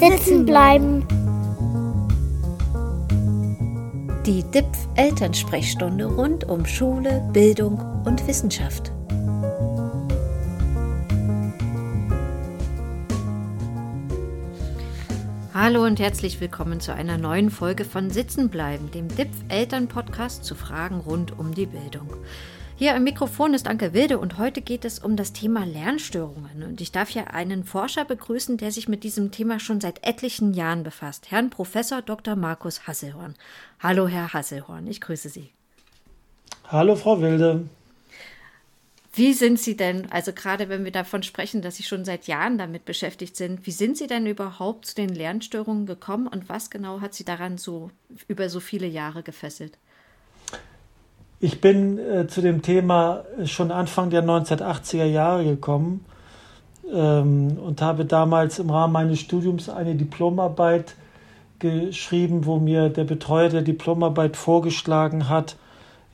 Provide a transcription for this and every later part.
Sitzen bleiben. Die DIPF Elternsprechstunde rund um Schule, Bildung und Wissenschaft. Hallo und herzlich willkommen zu einer neuen Folge von Sitzen bleiben, dem DIPF Elternpodcast zu Fragen rund um die Bildung. Hier am Mikrofon ist Anke Wilde und heute geht es um das Thema Lernstörungen. Und ich darf hier einen Forscher begrüßen, der sich mit diesem Thema schon seit etlichen Jahren befasst, Herrn Professor Dr. Markus Hasselhorn. Hallo, Herr Hasselhorn, ich grüße Sie. Hallo, Frau Wilde. Wie sind Sie denn, also gerade wenn wir davon sprechen, dass Sie schon seit Jahren damit beschäftigt sind, wie sind Sie denn überhaupt zu den Lernstörungen gekommen und was genau hat Sie daran so über so viele Jahre gefesselt? Ich bin äh, zu dem Thema schon Anfang der 1980er Jahre gekommen ähm, und habe damals im Rahmen meines Studiums eine Diplomarbeit geschrieben, wo mir der Betreuer der Diplomarbeit vorgeschlagen hat,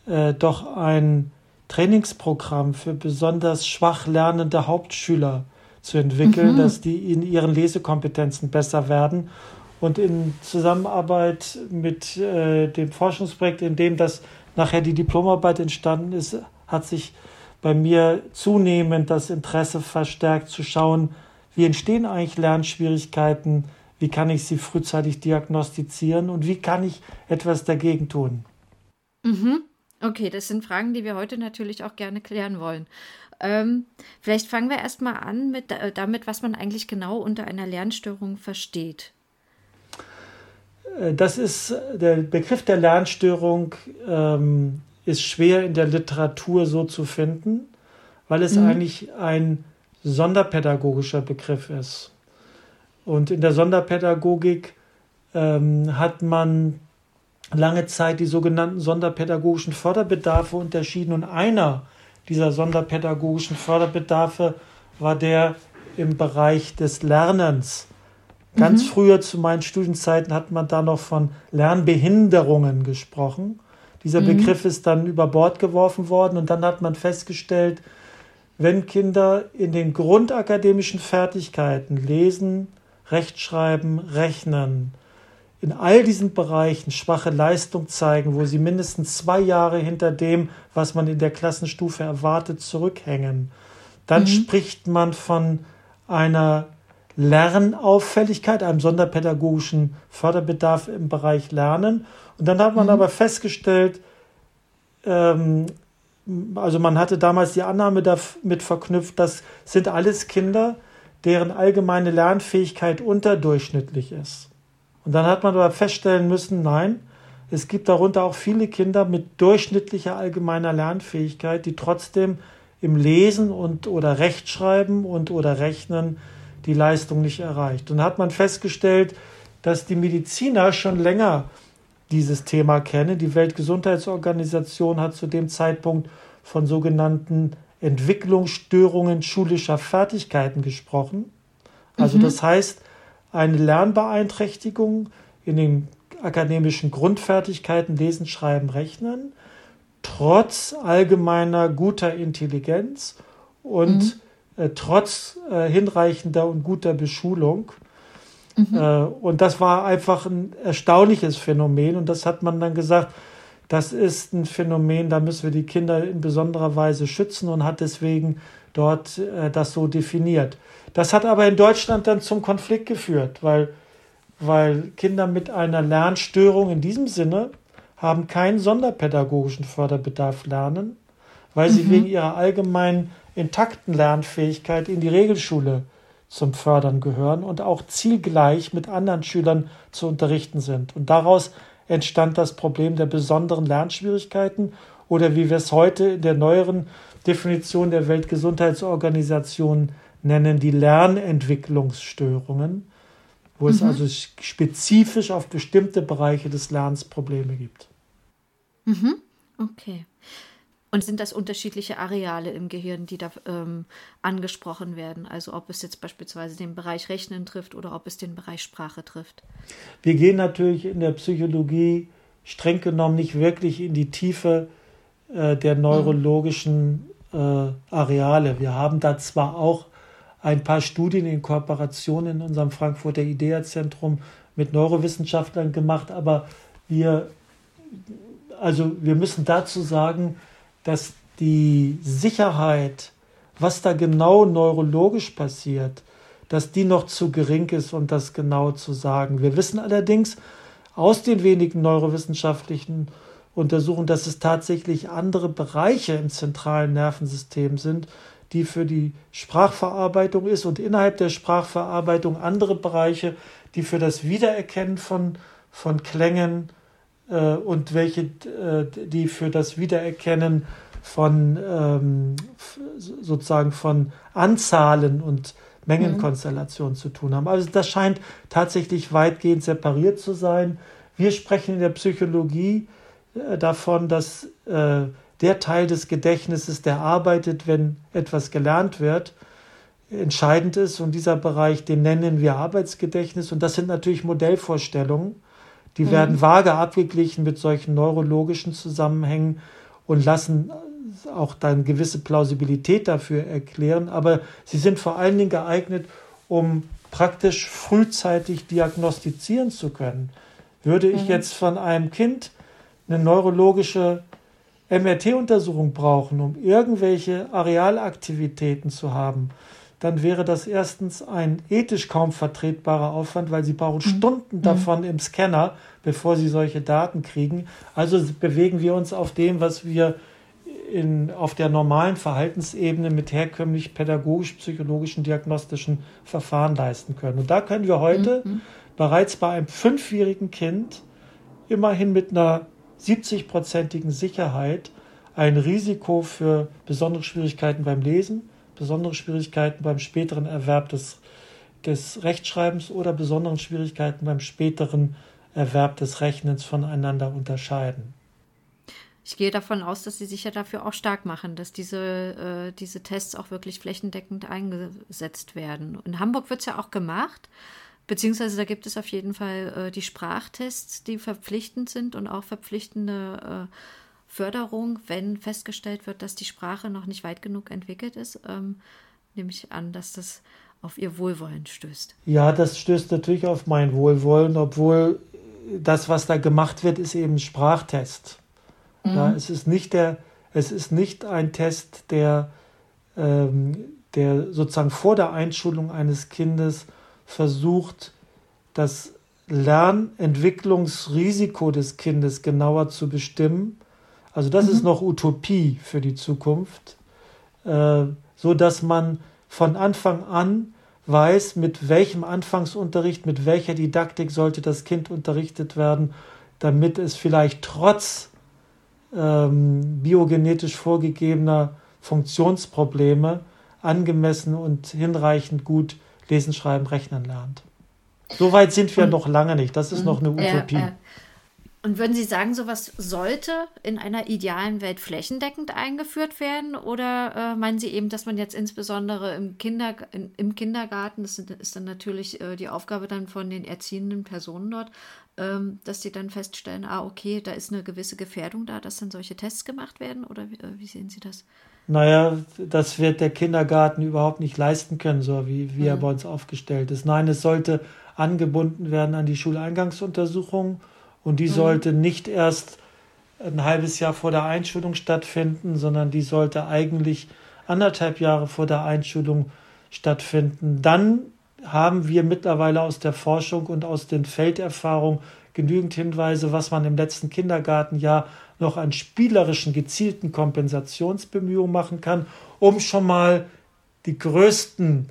äh, doch ein Trainingsprogramm für besonders schwach lernende Hauptschüler zu entwickeln, mhm. dass die in ihren Lesekompetenzen besser werden. Und in Zusammenarbeit mit äh, dem Forschungsprojekt, in dem das nachher die Diplomarbeit entstanden ist, hat sich bei mir zunehmend das Interesse verstärkt zu schauen, wie entstehen eigentlich Lernschwierigkeiten, wie kann ich sie frühzeitig diagnostizieren und wie kann ich etwas dagegen tun. Mhm. Okay, das sind Fragen, die wir heute natürlich auch gerne klären wollen. Ähm, vielleicht fangen wir erstmal an mit, äh, damit, was man eigentlich genau unter einer Lernstörung versteht. Äh, das ist der Begriff der Lernstörung ähm, ist schwer in der Literatur so zu finden, weil es mhm. eigentlich ein sonderpädagogischer Begriff ist. Und in der Sonderpädagogik ähm, hat man lange Zeit die sogenannten sonderpädagogischen Förderbedarfe unterschieden und einer dieser sonderpädagogischen Förderbedarfe war der im Bereich des Lernens Ganz mhm. früher zu meinen Studienzeiten hat man da noch von Lernbehinderungen gesprochen. Dieser mhm. Begriff ist dann über Bord geworfen worden und dann hat man festgestellt, wenn Kinder in den grundakademischen Fertigkeiten lesen, Rechtschreiben, Rechnen, in all diesen Bereichen schwache Leistung zeigen, wo sie mindestens zwei Jahre hinter dem, was man in der Klassenstufe erwartet, zurückhängen, dann mhm. spricht man von einer Lernauffälligkeit, einem sonderpädagogischen Förderbedarf im Bereich Lernen. Und dann hat man mhm. aber festgestellt, ähm, also man hatte damals die Annahme damit verknüpft, das sind alles Kinder, deren allgemeine Lernfähigkeit unterdurchschnittlich ist. Und dann hat man aber feststellen müssen, nein, es gibt darunter auch viele Kinder mit durchschnittlicher allgemeiner Lernfähigkeit, die trotzdem im Lesen und oder Rechtschreiben und oder Rechnen die Leistung nicht erreicht. Und hat man festgestellt, dass die Mediziner schon länger dieses Thema kennen. Die Weltgesundheitsorganisation hat zu dem Zeitpunkt von sogenannten Entwicklungsstörungen schulischer Fertigkeiten gesprochen. Also mhm. das heißt, eine Lernbeeinträchtigung in den akademischen Grundfertigkeiten Lesen, Schreiben, Rechnen, trotz allgemeiner guter Intelligenz und mhm. Äh, trotz äh, hinreichender und guter Beschulung. Mhm. Äh, und das war einfach ein erstaunliches Phänomen. Und das hat man dann gesagt, das ist ein Phänomen, da müssen wir die Kinder in besonderer Weise schützen und hat deswegen dort äh, das so definiert. Das hat aber in Deutschland dann zum Konflikt geführt, weil, weil Kinder mit einer Lernstörung in diesem Sinne haben keinen sonderpädagogischen Förderbedarf lernen, weil sie mhm. wegen ihrer allgemeinen intakten Lernfähigkeit in die Regelschule zum Fördern gehören und auch zielgleich mit anderen Schülern zu unterrichten sind. Und daraus entstand das Problem der besonderen Lernschwierigkeiten oder wie wir es heute in der neueren Definition der Weltgesundheitsorganisation nennen, die Lernentwicklungsstörungen, wo mhm. es also spezifisch auf bestimmte Bereiche des Lernens Probleme gibt. Mhm. Okay. Und sind das unterschiedliche Areale im Gehirn, die da ähm, angesprochen werden? Also ob es jetzt beispielsweise den Bereich Rechnen trifft oder ob es den Bereich Sprache trifft? Wir gehen natürlich in der Psychologie streng genommen nicht wirklich in die Tiefe äh, der neurologischen äh, Areale. Wir haben da zwar auch ein paar Studien in Kooperation in unserem Frankfurter IDEA-Zentrum mit Neurowissenschaftlern gemacht, aber wir, also wir müssen dazu sagen, dass die Sicherheit, was da genau neurologisch passiert, dass die noch zu gering ist, um das genau zu sagen. Wir wissen allerdings aus den wenigen neurowissenschaftlichen Untersuchungen, dass es tatsächlich andere Bereiche im zentralen Nervensystem sind, die für die Sprachverarbeitung ist und innerhalb der Sprachverarbeitung andere Bereiche, die für das Wiedererkennen von, von Klängen und welche, äh, die für das Wiedererkennen von ähm, sozusagen von Anzahlen und Mengenkonstellationen mhm. zu tun haben. Also das scheint tatsächlich weitgehend separiert zu sein. Wir sprechen in der Psychologie äh, davon, dass äh, der Teil des Gedächtnisses, der arbeitet, wenn etwas gelernt wird, entscheidend ist. Und dieser Bereich, den nennen wir Arbeitsgedächtnis. Und das sind natürlich Modellvorstellungen. Die mhm. werden vage abgeglichen mit solchen neurologischen Zusammenhängen und lassen auch dann gewisse Plausibilität dafür erklären. Aber sie sind vor allen Dingen geeignet, um praktisch frühzeitig diagnostizieren zu können. Würde ich mhm. jetzt von einem Kind eine neurologische MRT-Untersuchung brauchen, um irgendwelche Arealaktivitäten zu haben, dann wäre das erstens ein ethisch kaum vertretbarer Aufwand, weil sie brauchen mhm. Stunden mhm. davon im Scanner, bevor sie solche Daten kriegen. Also bewegen wir uns auf dem, was wir in, auf der normalen Verhaltensebene mit herkömmlich pädagogisch-psychologischen diagnostischen Verfahren leisten können. Und da können wir heute mhm. bereits bei einem fünfjährigen Kind immerhin mit einer 70-prozentigen Sicherheit ein Risiko für besondere Schwierigkeiten beim Lesen, besondere Schwierigkeiten beim späteren Erwerb des, des Rechtschreibens oder besonderen Schwierigkeiten beim späteren Erwerb des Rechnens voneinander unterscheiden. Ich gehe davon aus, dass Sie sich ja dafür auch stark machen, dass diese, äh, diese Tests auch wirklich flächendeckend eingesetzt werden. In Hamburg wird es ja auch gemacht. Beziehungsweise da gibt es auf jeden Fall äh, die Sprachtests, die verpflichtend sind und auch verpflichtende äh, Förderung, wenn festgestellt wird, dass die Sprache noch nicht weit genug entwickelt ist. Ähm, nehme ich an, dass das auf ihr Wohlwollen stößt. Ja, das stößt natürlich auf mein Wohlwollen, obwohl das, was da gemacht wird, ist eben Sprachtest. Mhm. Ja, es ist nicht der, es ist nicht ein Test, der, ähm, der sozusagen vor der Einschulung eines Kindes versucht, das Lernentwicklungsrisiko des Kindes genauer zu bestimmen. Also das mhm. ist noch Utopie für die Zukunft, äh, so dass man von Anfang an weiß, mit welchem Anfangsunterricht, mit welcher Didaktik sollte das Kind unterrichtet werden, damit es vielleicht trotz ähm, biogenetisch vorgegebener Funktionsprobleme angemessen und hinreichend gut lesen, schreiben, rechnen lernt. So weit sind wir und, noch lange nicht. Das ist noch eine Utopie. Äh, äh. Und würden Sie sagen, sowas sollte in einer idealen Welt flächendeckend eingeführt werden? Oder äh, meinen Sie eben, dass man jetzt insbesondere im, Kinder, in, im Kindergarten, das ist dann natürlich äh, die Aufgabe dann von den erziehenden Personen dort, ähm, dass sie dann feststellen, ah, okay, da ist eine gewisse Gefährdung da, dass dann solche Tests gemacht werden? Oder wie, äh, wie sehen Sie das? naja, das wird der Kindergarten überhaupt nicht leisten können, so wie, wie mhm. er bei uns aufgestellt ist. Nein, es sollte angebunden werden an die Schuleingangsuntersuchung und die mhm. sollte nicht erst ein halbes Jahr vor der Einschulung stattfinden, sondern die sollte eigentlich anderthalb Jahre vor der Einschulung stattfinden. Dann haben wir mittlerweile aus der Forschung und aus den Felderfahrungen genügend Hinweise, was man im letzten Kindergartenjahr noch an spielerischen, gezielten Kompensationsbemühungen machen kann, um schon mal die größten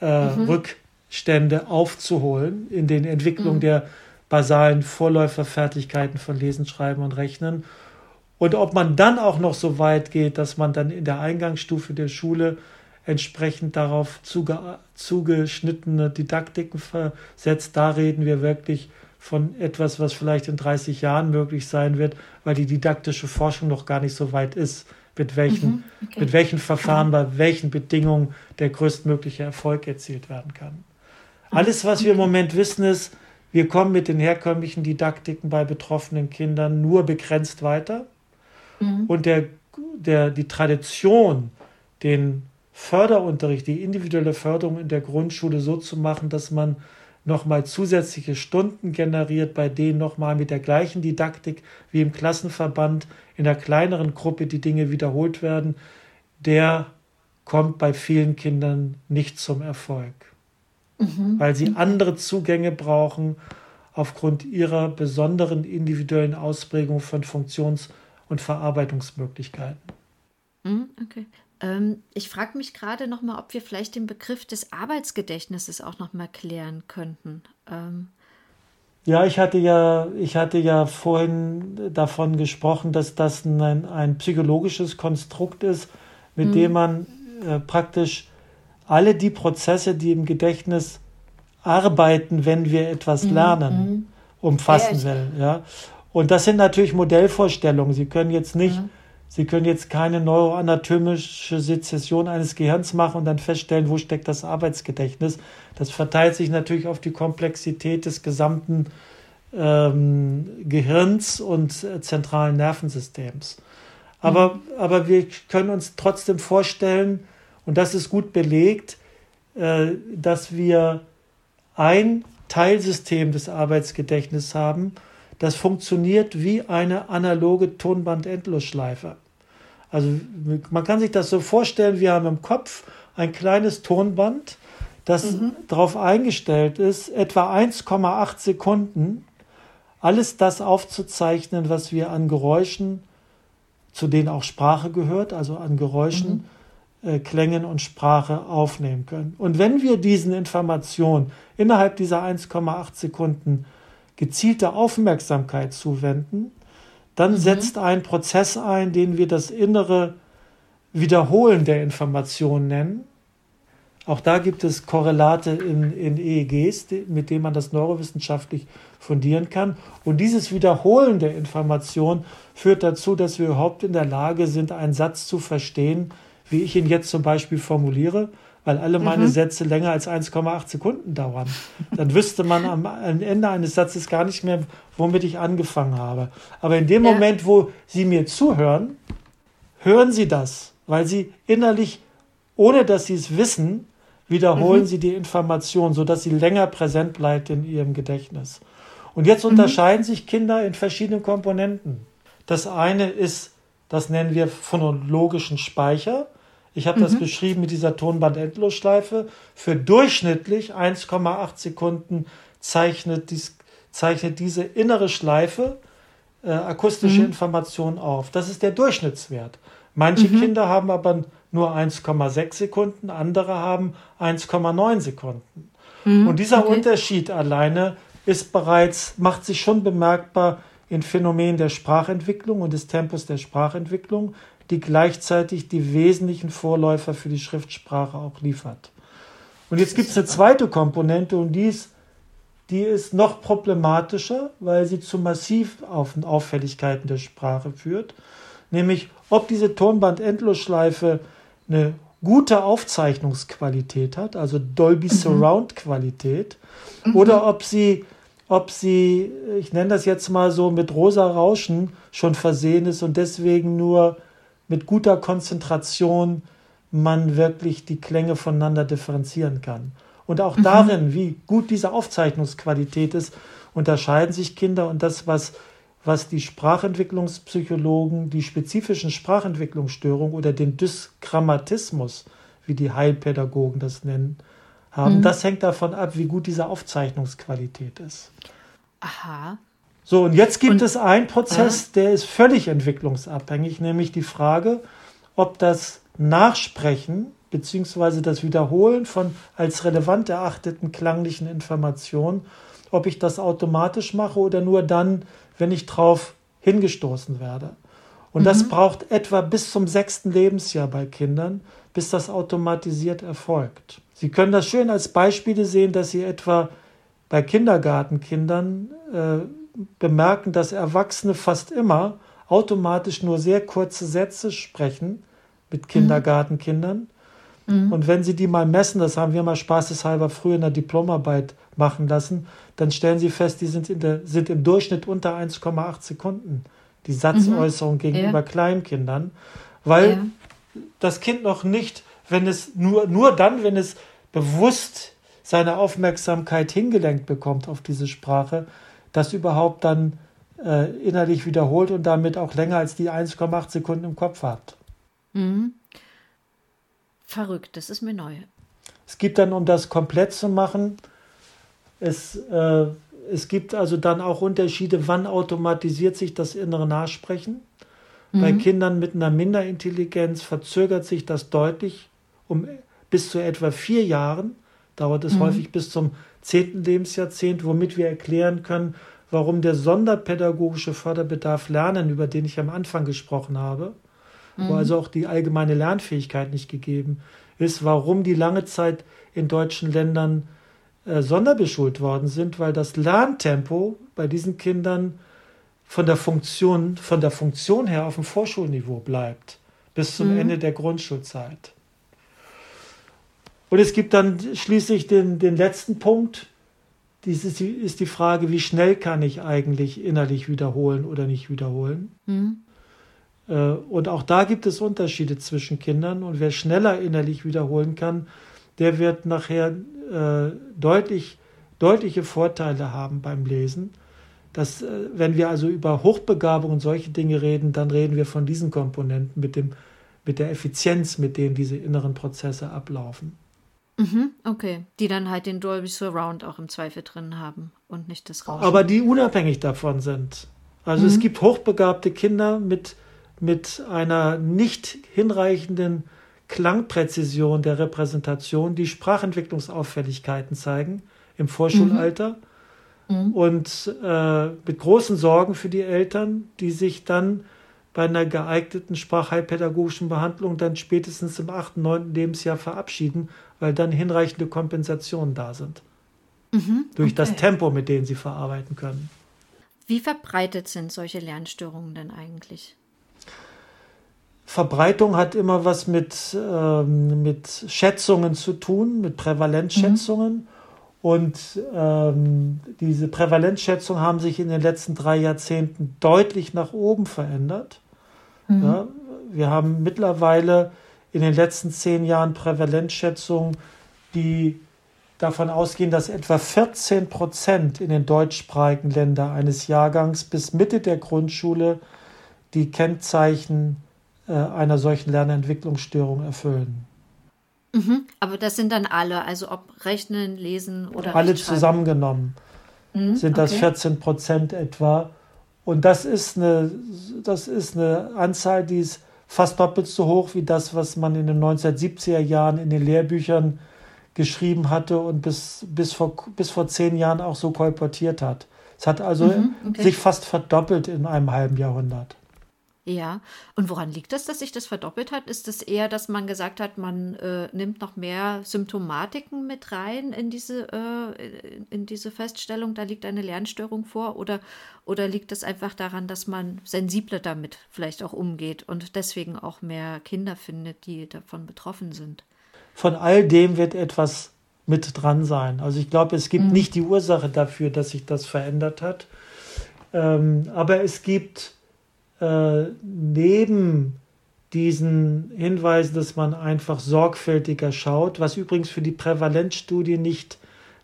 äh, mhm. Rückstände aufzuholen in den Entwicklungen mhm. der basalen Vorläuferfertigkeiten von Lesen, Schreiben und Rechnen. Und ob man dann auch noch so weit geht, dass man dann in der Eingangsstufe der Schule entsprechend darauf zuge zugeschnittene Didaktiken versetzt, da reden wir wirklich von etwas, was vielleicht in 30 Jahren möglich sein wird, weil die didaktische Forschung noch gar nicht so weit ist, mit welchen, mhm, okay. mit welchen Verfahren, bei welchen Bedingungen der größtmögliche Erfolg erzielt werden kann. Alles, was wir im Moment wissen, ist, wir kommen mit den herkömmlichen Didaktiken bei betroffenen Kindern nur begrenzt weiter. Mhm. Und der, der, die Tradition, den Förderunterricht, die individuelle Förderung in der Grundschule so zu machen, dass man nochmal zusätzliche Stunden generiert, bei denen nochmal mit der gleichen Didaktik wie im Klassenverband in der kleineren Gruppe die Dinge wiederholt werden, der kommt bei vielen Kindern nicht zum Erfolg, mhm. weil sie andere Zugänge brauchen aufgrund ihrer besonderen individuellen Ausprägung von Funktions- und Verarbeitungsmöglichkeiten. Mhm, okay. Ähm, ich frage mich gerade noch mal, ob wir vielleicht den Begriff des Arbeitsgedächtnisses auch noch mal klären könnten. Ähm. Ja, ich hatte ja, ich hatte ja vorhin davon gesprochen, dass das ein, ein psychologisches Konstrukt ist, mit mhm. dem man äh, praktisch alle die Prozesse, die im Gedächtnis arbeiten, wenn wir etwas mhm. lernen, mhm. umfassen ja, will. Ja. Und das sind natürlich Modellvorstellungen. Sie können jetzt nicht mhm. Sie können jetzt keine neuroanatomische Sezession eines Gehirns machen und dann feststellen, wo steckt das Arbeitsgedächtnis. Das verteilt sich natürlich auf die Komplexität des gesamten ähm, Gehirns und äh, zentralen Nervensystems. Aber, mhm. aber wir können uns trotzdem vorstellen, und das ist gut belegt, äh, dass wir ein Teilsystem des Arbeitsgedächtnisses haben, das funktioniert wie eine analoge Tonband-Endlosschleife. Also man kann sich das so vorstellen, wir haben im Kopf ein kleines Tonband, das mhm. darauf eingestellt ist, etwa 1,8 Sekunden alles das aufzuzeichnen, was wir an Geräuschen, zu denen auch Sprache gehört, also an Geräuschen, mhm. Äh, Klängen und Sprache aufnehmen können. Und wenn wir diesen Informationen innerhalb dieser 1,8 Sekunden gezielte Aufmerksamkeit zuwenden, dann mhm. setzt ein Prozess ein, den wir das innere Wiederholen der Information nennen. Auch da gibt es Korrelate in, in EEGs, mit denen man das neurowissenschaftlich fundieren kann. Und dieses Wiederholen der Information führt dazu, dass wir überhaupt in der Lage sind, einen Satz zu verstehen, wie ich ihn jetzt zum Beispiel formuliere, weil alle meine mhm. Sätze länger als 1,8 Sekunden dauern. Dann wüsste man am, Ende eines Satzes gar nicht mehr, womit ich angefangen habe. Aber in dem ja. Moment, wo Sie mir zuhören, hören Sie das, weil Sie innerlich, ohne dass Sie es wissen, wiederholen mhm. Sie die Information, sodass sie länger präsent bleibt in Ihrem Gedächtnis. Und jetzt mhm. unterscheiden sich Kinder in verschiedenen Komponenten. Das eine ist, das nennen wir phonologischen Speicher. Ich habe mhm. das beschrieben mit dieser Tonband-Endlosschleife. Für durchschnittlich 1,8 Sekunden zeichnet, dies, zeichnet diese innere Schleife äh, akustische mhm. Informationen auf. Das ist der Durchschnittswert. Manche mhm. Kinder haben aber nur 1,6 Sekunden, andere haben 1,9 Sekunden. Mhm. Und dieser okay. Unterschied alleine ist bereits, macht sich schon bemerkbar in Phänomenen der Sprachentwicklung und des Tempos der Sprachentwicklung, die gleichzeitig die wesentlichen Vorläufer für die Schriftsprache auch liefert. Und jetzt gibt es eine zweite Komponente und die ist, die ist noch problematischer, weil sie zu massiv Auffälligkeiten der Sprache führt, nämlich ob diese Tonband-Endlosschleife eine gute Aufzeichnungsqualität hat, also Dolby mhm. Surround Qualität, mhm. oder ob sie, ob sie, ich nenne das jetzt mal so, mit rosa Rauschen schon versehen ist und deswegen nur mit guter Konzentration man wirklich die Klänge voneinander differenzieren kann. Und auch mhm. darin, wie gut diese Aufzeichnungsqualität ist, unterscheiden sich Kinder und das, was, was die Sprachentwicklungspsychologen, die spezifischen Sprachentwicklungsstörungen oder den Dysgrammatismus, wie die Heilpädagogen das nennen, haben, mhm. das hängt davon ab, wie gut diese Aufzeichnungsqualität ist. Aha, so, und jetzt gibt und, es einen Prozess, der ist völlig entwicklungsabhängig, nämlich die Frage, ob das Nachsprechen bzw. das Wiederholen von als relevant erachteten klanglichen Informationen, ob ich das automatisch mache oder nur dann, wenn ich drauf hingestoßen werde. Und mhm. das braucht etwa bis zum sechsten Lebensjahr bei Kindern, bis das automatisiert erfolgt. Sie können das schön als Beispiele sehen, dass Sie etwa bei Kindergartenkindern äh, bemerken, dass Erwachsene fast immer automatisch nur sehr kurze Sätze sprechen mit mhm. Kindergartenkindern. Mhm. Und wenn Sie die mal messen, das haben wir mal spaßeshalber früher in der Diplomarbeit machen lassen, dann stellen Sie fest, die sind, der, sind im Durchschnitt unter 1,8 Sekunden, die Satzäußerung mhm. gegenüber ja. Kleinkindern, weil ja. das Kind noch nicht wenn es nur, nur dann, wenn es bewusst seine Aufmerksamkeit hingelenkt bekommt auf diese Sprache, das überhaupt dann äh, innerlich wiederholt und damit auch länger als die 1,8 Sekunden im Kopf hat. Mhm. Verrückt, das ist mir neu. Es gibt dann, um das komplett zu machen, es, äh, es gibt also dann auch Unterschiede, wann automatisiert sich das innere Nachsprechen. Mhm. Bei Kindern mit einer Minderintelligenz verzögert sich das deutlich um bis zu etwa vier Jahren. Dauert es mhm. häufig bis zum zehnten Lebensjahrzehnt, womit wir erklären können, warum der sonderpädagogische Förderbedarf Lernen, über den ich am Anfang gesprochen habe, mhm. wo also auch die allgemeine Lernfähigkeit nicht gegeben ist, warum die lange Zeit in deutschen Ländern äh, sonderbeschult worden sind, weil das Lerntempo bei diesen Kindern von der Funktion, von der Funktion her auf dem Vorschulniveau bleibt, bis zum mhm. Ende der Grundschulzeit. Und es gibt dann schließlich den, den letzten Punkt. Dies ist die, ist die Frage, wie schnell kann ich eigentlich innerlich wiederholen oder nicht wiederholen. Mhm. Äh, und auch da gibt es Unterschiede zwischen Kindern. Und wer schneller innerlich wiederholen kann, der wird nachher äh, deutlich, deutliche Vorteile haben beim Lesen. Das, äh, wenn wir also über Hochbegabung und solche Dinge reden, dann reden wir von diesen Komponenten mit, dem, mit der Effizienz, mit denen diese inneren Prozesse ablaufen. Mhm, okay, die dann halt den Dolby Surround auch im Zweifel drin haben und nicht das Rauschen. Aber die unabhängig davon sind. Also mhm. es gibt hochbegabte Kinder mit mit einer nicht hinreichenden Klangpräzision der Repräsentation, die Sprachentwicklungsauffälligkeiten zeigen im Vorschulalter mhm. Mhm. und äh, mit großen Sorgen für die Eltern, die sich dann bei einer geeigneten sprachheilpädagogischen Behandlung dann spätestens im 8., 9. Lebensjahr verabschieden, weil dann hinreichende Kompensationen da sind. Mhm, durch okay. das Tempo, mit dem sie verarbeiten können. Wie verbreitet sind solche Lernstörungen denn eigentlich? Verbreitung hat immer was mit, ähm, mit Schätzungen zu tun, mit Prävalenzschätzungen. Mhm. Und ähm, diese Prävalenzschätzungen haben sich in den letzten drei Jahrzehnten deutlich nach oben verändert. Mhm. Ja, wir haben mittlerweile in den letzten zehn Jahren Prävalenzschätzungen, die davon ausgehen, dass etwa 14 Prozent in den deutschsprachigen Ländern eines Jahrgangs bis Mitte der Grundschule die Kennzeichen äh, einer solchen Lernentwicklungsstörung erfüllen. Mhm, aber das sind dann alle, also ob Rechnen, Lesen oder Alle zusammengenommen mhm, sind das okay. 14 Prozent etwa. Und das ist, eine, das ist eine Anzahl, die ist fast doppelt so hoch wie das, was man in den 1970er Jahren in den Lehrbüchern geschrieben hatte und bis, bis, vor, bis vor zehn Jahren auch so kolportiert hat. Es hat also mhm, okay. sich fast verdoppelt in einem halben Jahrhundert. Ja, und woran liegt das, dass sich das verdoppelt hat? Ist es eher, dass man gesagt hat, man äh, nimmt noch mehr Symptomatiken mit rein in diese, äh, in diese Feststellung, da liegt eine Lernstörung vor? Oder, oder liegt es einfach daran, dass man sensibler damit vielleicht auch umgeht und deswegen auch mehr Kinder findet, die davon betroffen sind? Von all dem wird etwas mit dran sein. Also ich glaube, es gibt mhm. nicht die Ursache dafür, dass sich das verändert hat. Ähm, aber es gibt äh, neben diesen Hinweisen, dass man einfach sorgfältiger schaut, was übrigens für die Prävalenzstudie nicht,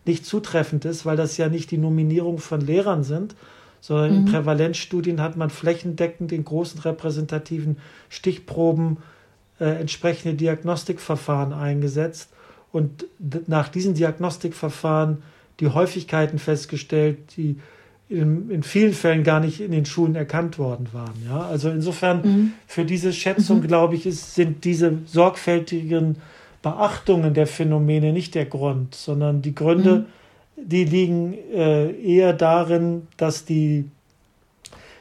nicht zutreffend ist, weil das ja nicht die Nominierung von Lehrern sind, sondern mhm. in Prävalenzstudien hat man flächendeckend in großen repräsentativen Stichproben äh, entsprechende Diagnostikverfahren eingesetzt und nach diesen Diagnostikverfahren die Häufigkeiten festgestellt, die in, in, vielen Fällen gar nicht in den Schulen erkannt worden waren. Ja? Also insofern mhm. für diese Schätzung, mhm. glaube ich, ist, sind diese sorgfältigen Beachtungen der Phänomene nicht der Grund, sondern die Gründe, mhm. die liegen äh, eher darin, dass die,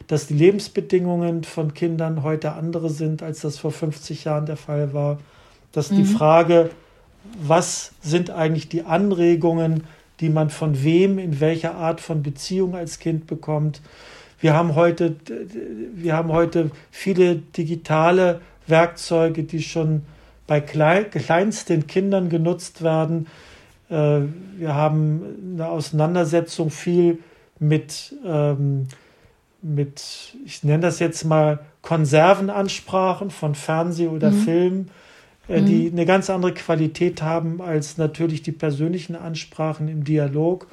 dass die Lebensbedingungen von Kindern heute andere sind, als das vor 50 Jahren der Fall war. Dass die mhm. Frage, was sind eigentlich die Anregungen, die man von wem, in welcher Art von Beziehung als Kind bekommt. Wir haben heute, wir haben heute viele digitale Werkzeuge, die schon bei kleinsten Kindern genutzt werden. Äh, wir haben eine Auseinandersetzung viel mit, ähm, mit ich nenne das jetzt mal Konservenansprachen von Fernseh oder mhm. Film mhm. die eine ganz andere Qualität haben als natürlich die persönlichen Ansprachen im Dialog.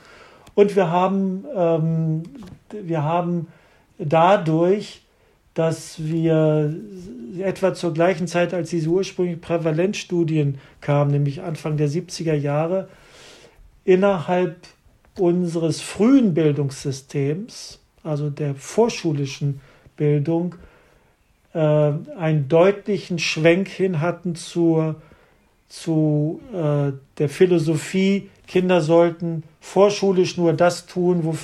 Und wir haben, ähm, wir haben dadurch, dass wir etwa zur gleichen Zeit, als diese ursprünglichen Prävalenzstudien kamen, nämlich Anfang der 70er Jahre, innerhalb unseres frühen Bildungssystems, also der vorschulischen Bildung, äh, einen deutlichen Schwenk hin hatten zur, zu äh, der Philosophie, Kinder sollten vorschulisch nur das tun, wo,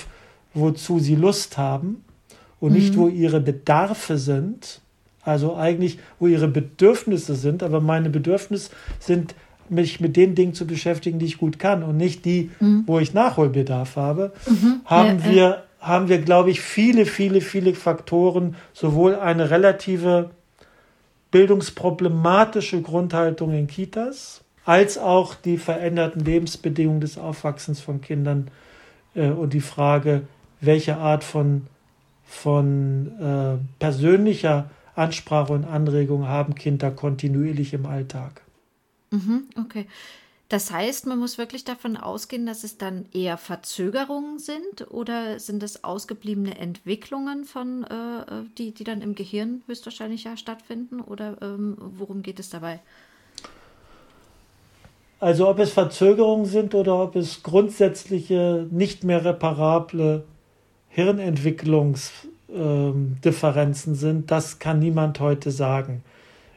wozu sie Lust haben und mhm. nicht, wo ihre Bedarfe sind. Also eigentlich, wo ihre Bedürfnisse sind, aber meine Bedürfnisse sind mich mit den Dingen zu beschäftigen, die ich gut kann und nicht die, mhm. wo ich Nachholbedarf habe, mhm. haben ja, wir. Haben wir, glaube ich, viele, viele, viele Faktoren, sowohl eine relative bildungsproblematische Grundhaltung in Kitas, als auch die veränderten Lebensbedingungen des Aufwachsens von Kindern äh, und die Frage, welche Art von, von äh, persönlicher Ansprache und Anregung haben Kinder kontinuierlich im Alltag. Mhm, okay. Das heißt, man muss wirklich davon ausgehen, dass es dann eher Verzögerungen sind oder sind es ausgebliebene Entwicklungen von, äh, äh, die, die dann im Gehirn höchstwahrscheinlich ja stattfinden oder ähm, worum geht es dabei? Also ob es Verzögerungen sind oder ob es grundsätzliche, nicht mehr reparable Hirnentwicklungsdifferenzen ähm, sind, das kann niemand heute sagen.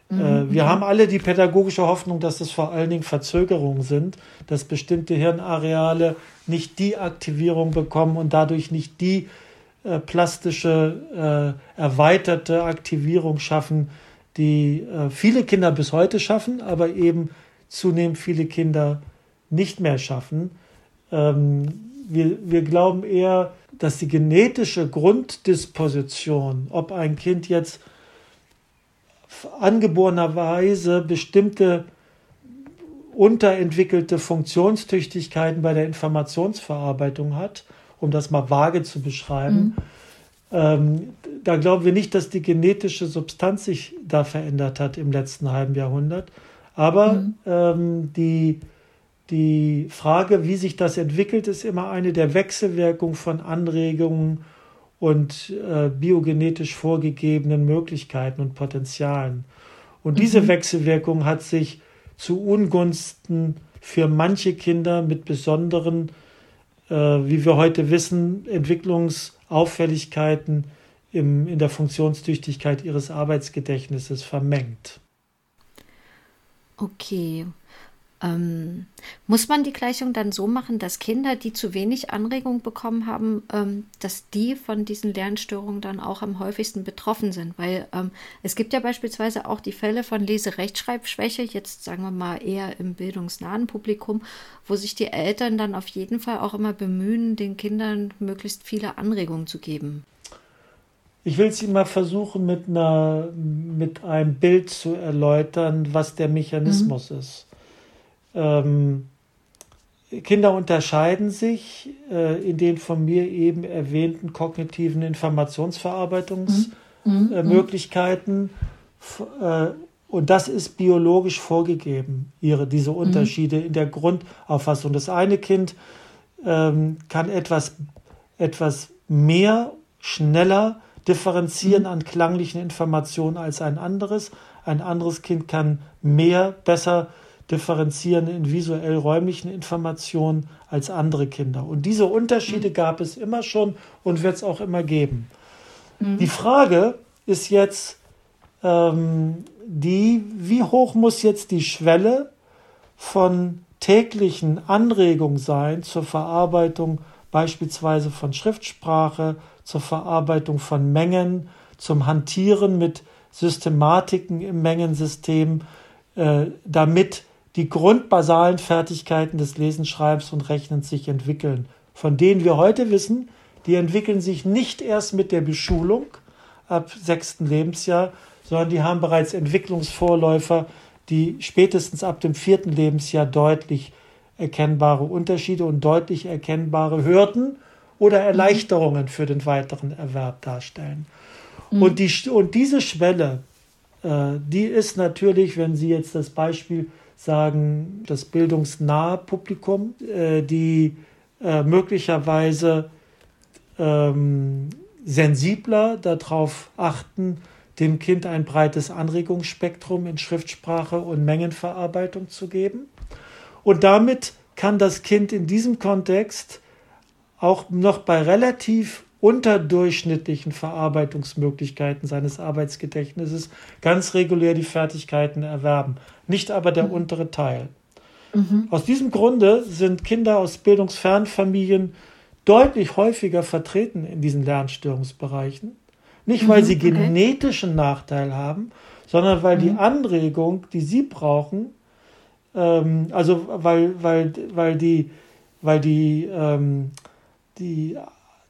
Mhm, äh, wir okay. haben alle die pädagogische Hoffnung, dass es vor allen Dingen Verzögerungen sind, dass bestimmte Hirnareale nicht die Aktivierung bekommen und dadurch nicht die äh, plastische, äh, erweiterte Aktivierung schaffen, die äh, viele Kinder bis heute schaffen, aber eben zunehmend viele Kinder nicht mehr schaffen. Ähm, wir, wir glauben eher, dass die genetische Grunddisposition, ob ein Kind jetzt angeborenerweise bestimmte unterentwickelte Funktionstüchtigkeiten bei der Informationsverarbeitung hat, um das mal vage zu beschreiben. Mhm. Ähm, da glauben wir nicht, dass die genetische Substanz sich da verändert hat im letzten halben Jahrhundert. Aber mhm. ähm, die, die Frage, wie sich das entwickelt, ist immer eine der Wechselwirkungen von Anregungen und äh, biogenetisch vorgegebenen Möglichkeiten und Potenzialen. Und diese mhm. Wechselwirkung hat sich zu Ungunsten für manche Kinder mit besonderen, äh, wie wir heute wissen, Entwicklungsauffälligkeiten im, in der Funktionstüchtigkeit ihres Arbeitsgedächtnisses vermengt. Okay. Ähm, muss man die Gleichung dann so machen, dass Kinder, die zu wenig Anregung bekommen haben, ähm, dass die von diesen Lernstörungen dann auch am häufigsten betroffen sind? Weil ähm, es gibt ja beispielsweise auch die Fälle von Lese-Rechtschreibschwäche, jetzt sagen wir mal eher im bildungsnahen Publikum, wo sich die Eltern dann auf jeden Fall auch immer bemühen, den Kindern möglichst viele Anregungen zu geben. Ich will es Ihnen mal versuchen, mit, einer, mit einem Bild zu erläutern, was der Mechanismus mhm. ist. Ähm, Kinder unterscheiden sich äh, in den von mir eben erwähnten kognitiven Informationsverarbeitungsmöglichkeiten. Mhm. Äh, und das ist biologisch vorgegeben, ihre, diese mhm. Unterschiede mhm. in der Grundauffassung. Das eine Kind ähm, kann etwas, etwas mehr, schneller differenzieren mhm. an klanglichen Informationen als ein anderes. Ein anderes Kind kann mehr, besser differenzieren in visuell-räumlichen Informationen als andere Kinder. Und diese Unterschiede mhm. gab es immer schon und wird es auch immer geben. Mhm. Die Frage ist jetzt ähm, die, wie hoch muss jetzt die Schwelle von täglichen Anregungen sein zur Verarbeitung beispielsweise von Schriftsprache, zur Verarbeitung von Mengen, zum Hantieren mit Systematiken im Mengensystem, äh, damit die grundbasalen Fertigkeiten des Lesens, Schreibens und Rechnens sich entwickeln, von denen wir heute wissen, die entwickeln sich nicht erst mit der Beschulung ab sechsten Lebensjahr, sondern die haben bereits Entwicklungsvorläufer, die spätestens ab dem vierten Lebensjahr deutlich erkennbare Unterschiede und deutlich erkennbare Hürden oder Erleichterungen für den weiteren Erwerb darstellen. Mhm. Und, die, und diese Schwelle, äh, äh, die ist natürlich, wenn Sie jetzt das Beispiel sagen, das bildungsnahe Publikum, äh, die äh, möglicherweise ähm, sensibler darauf achten, dem Kind ein breites Anregungsspektrum in Schriftsprache und Mengenverarbeitung zu geben. Und damit kann das Kind in diesem Kontext auch noch bei relativ unterdurchschnittlichen Verarbeitungsmöglichkeiten seines Arbeitsgedächtnisses ganz regulär die Fertigkeiten erwerben, nicht aber der mhm. untere Teil. Mhm. Aus diesem Grunde sind Kinder aus bildungsfernen Familien deutlich häufiger vertreten in diesen Lernstörungsbereichen. Nicht, weil mhm, sie genetischen okay. Nachteil haben, sondern weil mhm. die Anregung, die sie brauchen, ähm, also weil, weil, weil die, weil die, ähm, die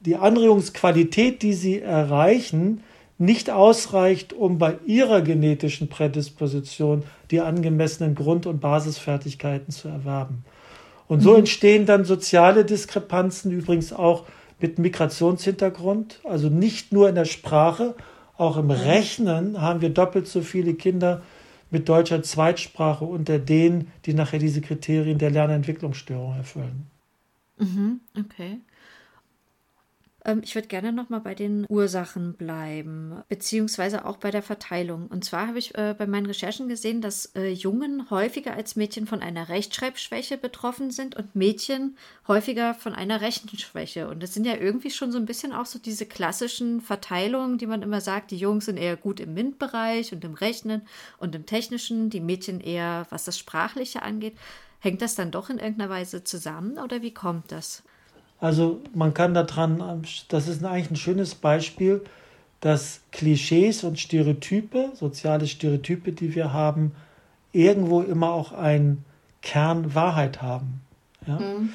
die Anregungsqualität, die sie erreichen, nicht ausreicht, um bei ihrer genetischen Prädisposition die angemessenen Grund- und Basisfertigkeiten zu erwerben. Und so mhm. entstehen dann soziale Diskrepanzen, übrigens auch mit Migrationshintergrund, also nicht nur in der Sprache, auch im mhm. Rechnen haben wir doppelt so viele Kinder mit deutscher Zweitsprache unter denen, die nachher diese Kriterien der Lernentwicklungsstörung erfüllen. Mhm, okay. Ähm, ich würde gerne noch mal bei den Ursachen bleiben, beziehungsweise auch bei der Verteilung. Und zwar habe ich äh, bei meinen Recherchen gesehen, dass äh, Jungen häufiger als Mädchen von einer Rechtschreibschwäche betroffen sind und Mädchen häufiger von einer Rechenschwäche. Und das sind ja irgendwie schon so ein bisschen auch so diese klassischen Verteilungen, die man immer sagt, die Jungs sind eher gut im MINT-Bereich und im Rechnen und im Technischen, die Mädchen eher, was das Sprachliche angeht. Hängt das dann doch in irgendeiner Weise zusammen oder wie kommt das? Also man kann daran, das ist eigentlich ein schönes Beispiel, dass Klischees und Stereotype, soziale Stereotype, die wir haben, irgendwo immer auch einen Kern Wahrheit haben. Ja? Mhm.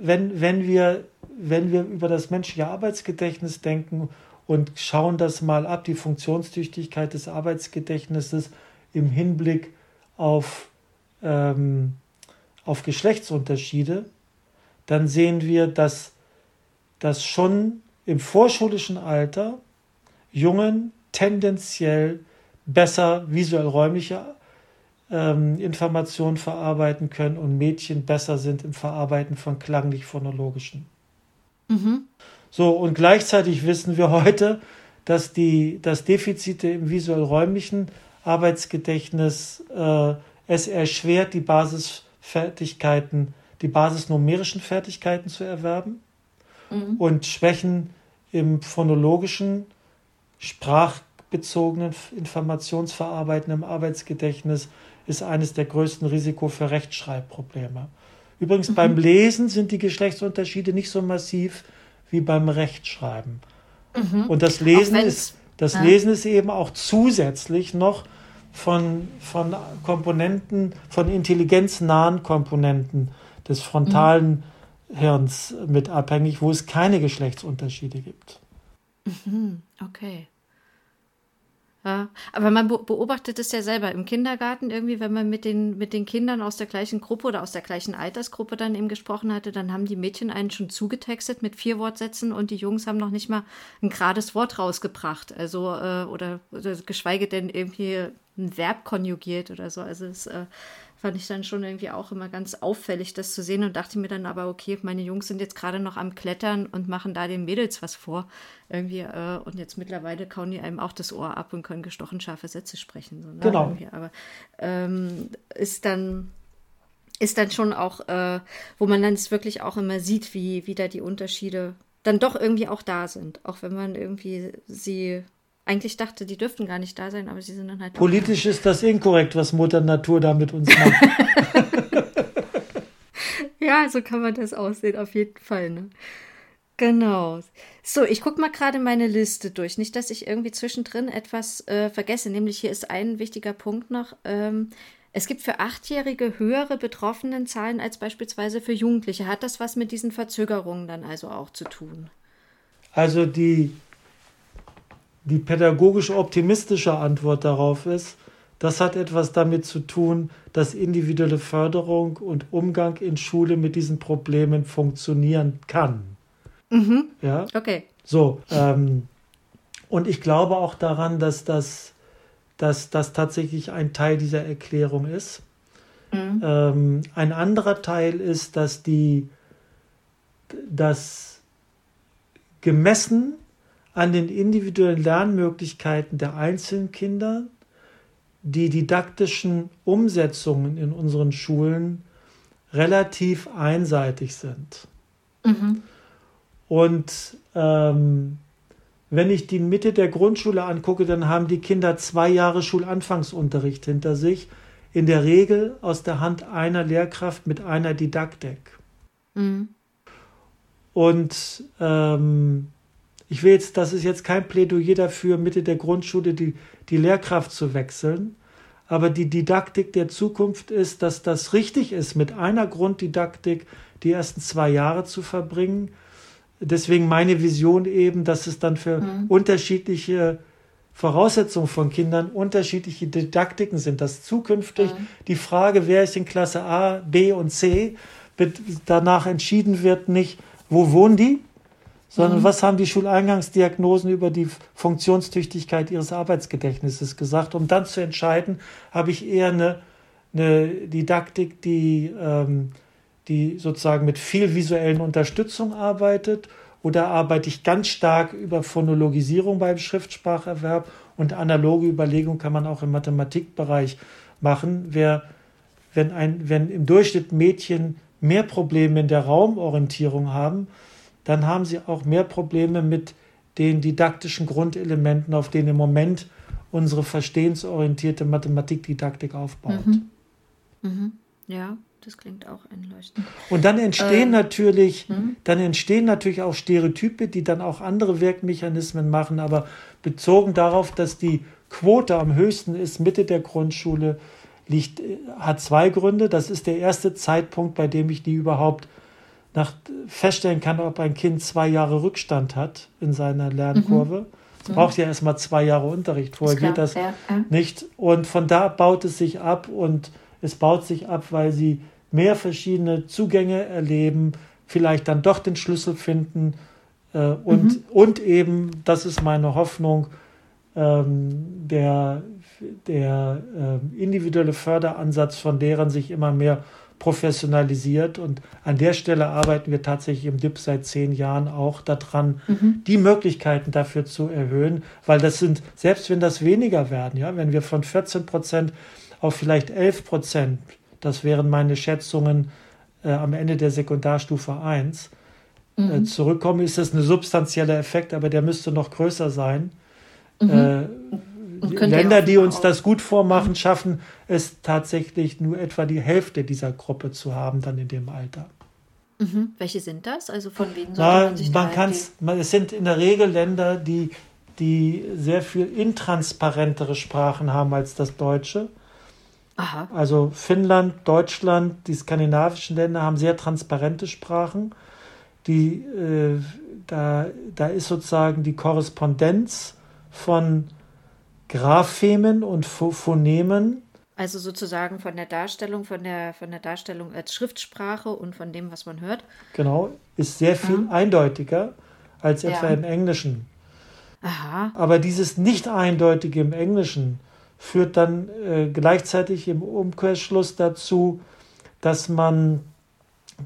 Wenn, wenn, wir, wenn wir über das menschliche Arbeitsgedächtnis denken und schauen das mal ab, die Funktionstüchtigkeit des Arbeitsgedächtnisses im Hinblick auf, ähm, auf Geschlechtsunterschiede, dann sehen wir, dass, dass schon im vorschulischen Alter Jungen tendenziell besser visuell-räumliche ähm, Informationen verarbeiten können und Mädchen besser sind im Verarbeiten von klanglich-phonologischen. Mhm. So, und gleichzeitig wissen wir heute, dass die dass Defizite im visuell-räumlichen Arbeitsgedächtnis äh, es erschwert, die Basisfertigkeiten die basisnumerischen Fertigkeiten zu erwerben mhm. und Schwächen im phonologischen, sprachbezogenen Informationsverarbeiten im Arbeitsgedächtnis ist eines der größten Risiko für Rechtschreibprobleme. Übrigens mhm. beim Lesen sind die Geschlechtsunterschiede nicht so massiv wie beim Rechtschreiben. Mhm. Und das Lesen ist das ja. Lesen ist eben auch zusätzlich noch von, von Komponenten, von intelligenznahen Komponenten des frontalen mhm. Hirns mit abhängig, wo es keine Geschlechtsunterschiede gibt. Mhm, okay. Ja, aber man beobachtet es ja selber im Kindergarten irgendwie, wenn man mit den, mit den Kindern aus der gleichen Gruppe oder aus der gleichen Altersgruppe dann eben gesprochen hatte, dann haben die Mädchen einen schon zugetextet mit vier Wortsätzen und die Jungs haben noch nicht mal ein gerades Wort rausgebracht. Also, äh, oder, oder geschweige denn irgendwie ein Verb konjugiert oder so. Also es äh, fand ich dann schon irgendwie auch immer ganz auffällig, das zu sehen und dachte mir dann aber, okay, meine Jungs sind jetzt gerade noch am Klettern und machen da den Mädels was vor. Irgendwie, äh, und jetzt mittlerweile kauen die einem auch das Ohr ab und können gestochen scharfe Sätze sprechen. So, ne? Genau. Irgendwie. Aber ähm, ist dann ist dann schon auch, äh, wo man dann wirklich auch immer sieht, wie, wie da die Unterschiede dann doch irgendwie auch da sind. Auch wenn man irgendwie sie eigentlich dachte, die dürften gar nicht da sein, aber sie sind dann halt. Politisch ist das inkorrekt, was Mutter Natur da mit uns macht. ja, so kann man das aussehen, auf jeden Fall. Ne? Genau. So, ich gucke mal gerade meine Liste durch. Nicht, dass ich irgendwie zwischendrin etwas äh, vergesse. Nämlich hier ist ein wichtiger Punkt noch. Ähm, es gibt für Achtjährige höhere Betroffenenzahlen als beispielsweise für Jugendliche. Hat das was mit diesen Verzögerungen dann also auch zu tun? Also die die pädagogisch optimistische Antwort darauf ist, das hat etwas damit zu tun, dass individuelle Förderung und Umgang in Schule mit diesen Problemen funktionieren kann. Mhm. Ja. Okay. So. Ähm, und ich glaube auch daran, dass das, dass das tatsächlich ein Teil dieser Erklärung ist. Mhm. Ähm, ein anderer Teil ist, dass die, dass gemessen an den individuellen Lernmöglichkeiten der einzelnen Kinder die didaktischen Umsetzungen in unseren Schulen relativ einseitig sind. Mhm. Und ähm, wenn ich die Mitte der Grundschule angucke, dann haben die Kinder zwei Jahre Schulanfangsunterricht hinter sich, in der Regel aus der Hand einer Lehrkraft mit einer Didaktik. Mhm. Und ähm, ich will jetzt, das ist jetzt kein Plädoyer dafür, Mitte der Grundschule die, die Lehrkraft zu wechseln. Aber die Didaktik der Zukunft ist, dass das richtig ist, mit einer Grunddidaktik die ersten zwei Jahre zu verbringen deswegen meine Vision eben, dass es dann für mhm. unterschiedliche Voraussetzungen von Kindern unterschiedliche Didaktiken sind, dass zukünftig mhm. die Frage, wer ist in Klasse A, B und C, danach entschieden wird, nicht, wo wohnen die, sondern mhm. was haben die Schuleingangsdiagnosen über die Funktionstüchtigkeit ihres Arbeitsgedächtnisses gesagt, um dann zu entscheiden, habe ich eher eine, eine Didaktik, die ähm, die sozusagen mit viel visuellen Unterstützung arbeitet oder arbeite ich ganz stark über Phonologisierung beim Schriftspracherwerb und analoge Überlegung kann man auch im Mathematikbereich machen. Wer, wenn, ein, wenn im Durchschnitt Mädchen mehr Probleme in der Raumorientierung haben, dann haben sie auch mehr Probleme mit den didaktischen Grundelementen, auf denen im Moment unsere verstehensorientierte Mathematikdidaktik aufbaut. Mhm. Mhm. Ja, das klingt auch einleuchtend. Und dann entstehen ähm, natürlich, hm? dann entstehen natürlich auch Stereotype, die dann auch andere Wirkmechanismen machen, aber bezogen darauf, dass die Quote am höchsten ist, Mitte der Grundschule, liegt, hat zwei Gründe. Das ist der erste Zeitpunkt, bei dem ich die überhaupt nach, feststellen kann, ob ein Kind zwei Jahre Rückstand hat in seiner Lernkurve. Mhm. Es mhm. braucht ja erstmal zwei Jahre Unterricht, vorher geht das ja, ja. nicht. Und von da baut es sich ab und es baut sich ab, weil sie mehr verschiedene Zugänge erleben, vielleicht dann doch den Schlüssel finden äh, und, mhm. und eben, das ist meine Hoffnung, ähm, der, der äh, individuelle Förderansatz von deren sich immer mehr professionalisiert. Und an der Stelle arbeiten wir tatsächlich im DIP seit zehn Jahren auch daran, mhm. die Möglichkeiten dafür zu erhöhen, weil das sind, selbst wenn das weniger werden, ja, wenn wir von 14 Prozent auf vielleicht 11 Prozent das wären meine Schätzungen äh, am Ende der Sekundarstufe 1, äh, mhm. äh, zurückkommen, ist das ein substanzieller Effekt, aber der müsste noch größer sein. Mhm. Äh, Länder, die uns das gut vormachen, mhm. schaffen es tatsächlich nur etwa die Hälfte dieser Gruppe zu haben, dann in dem Alter. Mhm. Welche sind das? Also von wem sollte man sich man da man, Es sind in der Regel Länder, die, die sehr viel intransparentere Sprachen haben als das Deutsche. Aha. Also Finnland, Deutschland, die skandinavischen Länder haben sehr transparente Sprachen. Die, äh, da, da ist sozusagen die Korrespondenz von Graphemen und Phonemen. Also sozusagen von der Darstellung, von der, von der Darstellung als Schriftsprache und von dem, was man hört. Genau, ist sehr viel mhm. eindeutiger als etwa ja. im Englischen. Aha. Aber dieses Nicht-Eindeutige im Englischen, führt dann äh, gleichzeitig im Umkehrschluss dazu, dass man,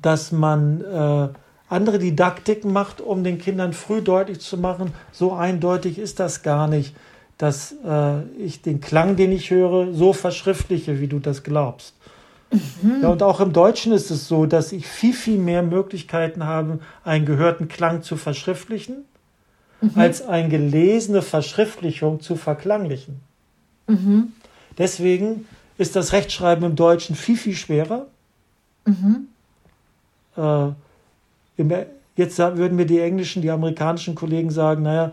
dass man äh, andere Didaktiken macht, um den Kindern früh deutlich zu machen, so eindeutig ist das gar nicht, dass äh, ich den Klang, den ich höre, so verschriftliche, wie du das glaubst. Mhm. Ja, und auch im Deutschen ist es so, dass ich viel, viel mehr Möglichkeiten habe, einen gehörten Klang zu verschriftlichen, mhm. als eine gelesene Verschriftlichung zu verklanglichen. Mhm. Deswegen ist das Rechtschreiben im Deutschen viel, viel schwerer. Mhm. Äh, jetzt würden mir die englischen, die amerikanischen Kollegen sagen, naja,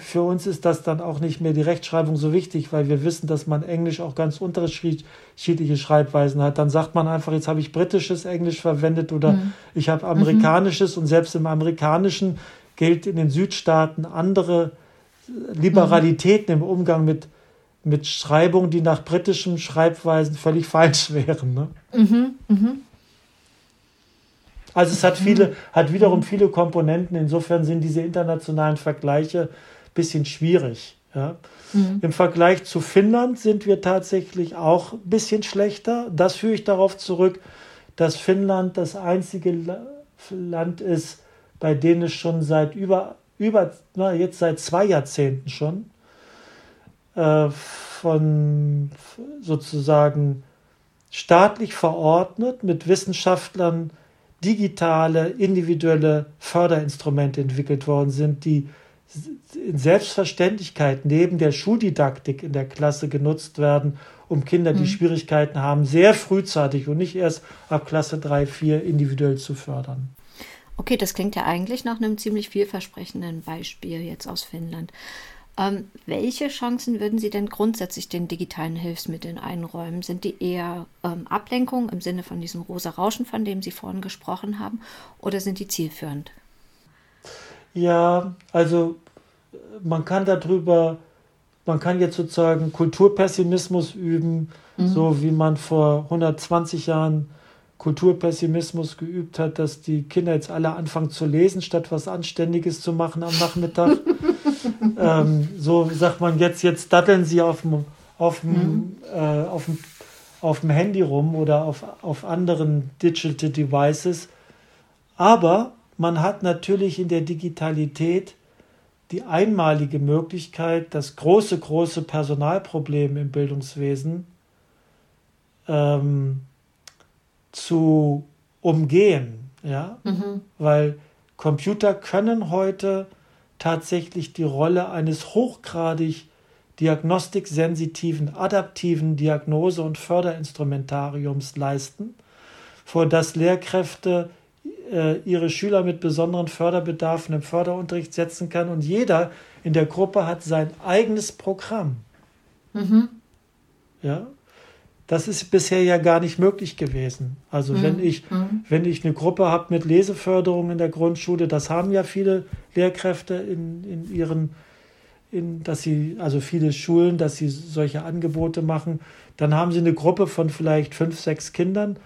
für uns ist das dann auch nicht mehr die Rechtschreibung so wichtig, weil wir wissen, dass man Englisch auch ganz unterschiedliche Schreibweisen hat. Dann sagt man einfach, jetzt habe ich britisches Englisch verwendet oder mhm. ich habe amerikanisches mhm. und selbst im amerikanischen gilt in den Südstaaten andere Liberalitäten mhm. im Umgang mit mit Schreibungen, die nach britischen Schreibweisen völlig falsch wären. Ne? Mhm, mh. Also es hat mhm. viele, hat wiederum viele Komponenten. Insofern sind diese internationalen Vergleiche ein bisschen schwierig. Ja. Mhm. Im Vergleich zu Finnland sind wir tatsächlich auch ein bisschen schlechter. Das führe ich darauf zurück, dass Finnland das einzige Land ist, bei dem es schon seit über, über na, jetzt seit zwei Jahrzehnten schon äh, von sozusagen staatlich verordnet mit Wissenschaftlern digitale, individuelle Förderinstrumente entwickelt worden sind, die in Selbstverständlichkeit neben der Schuldidaktik in der Klasse genutzt werden, um Kinder, die mhm. Schwierigkeiten haben, sehr frühzeitig und nicht erst ab Klasse 3, 4 individuell zu fördern. Okay, das klingt ja eigentlich nach einem ziemlich vielversprechenden Beispiel jetzt aus Finnland. Ähm, welche Chancen würden Sie denn grundsätzlich den digitalen Hilfsmitteln einräumen? Sind die eher ähm, Ablenkung im Sinne von diesem rosa Rauschen, von dem Sie vorhin gesprochen haben, oder sind die zielführend? Ja, also man kann darüber, man kann jetzt sozusagen Kulturpessimismus üben, mhm. so wie man vor 120 Jahren Kulturpessimismus geübt hat, dass die Kinder jetzt alle anfangen zu lesen, statt was Anständiges zu machen am Nachmittag. ähm, so sagt man jetzt, jetzt datteln sie auf dem, auf dem, mhm. äh, auf dem, auf dem Handy rum oder auf, auf anderen Digital Devices. Aber man hat natürlich in der Digitalität die einmalige Möglichkeit, das große, große Personalproblem im Bildungswesen ähm, zu umgehen. Ja? Mhm. Weil Computer können heute tatsächlich die Rolle eines hochgradig diagnostiksensitiven, adaptiven Diagnose- und Förderinstrumentariums leisten, vor das Lehrkräfte äh, ihre Schüler mit besonderen Förderbedarfen im Förderunterricht setzen kann. Und jeder in der Gruppe hat sein eigenes Programm. Mhm. Ja, das ist bisher ja gar nicht möglich gewesen. Also mhm. wenn ich, mhm. wenn ich eine Gruppe habe mit Leseförderung in der Grundschule, das haben ja viele Lehrkräfte in, in ihren, in, dass sie, also viele Schulen, dass sie solche Angebote machen, dann haben sie eine Gruppe von vielleicht fünf, sechs Kindern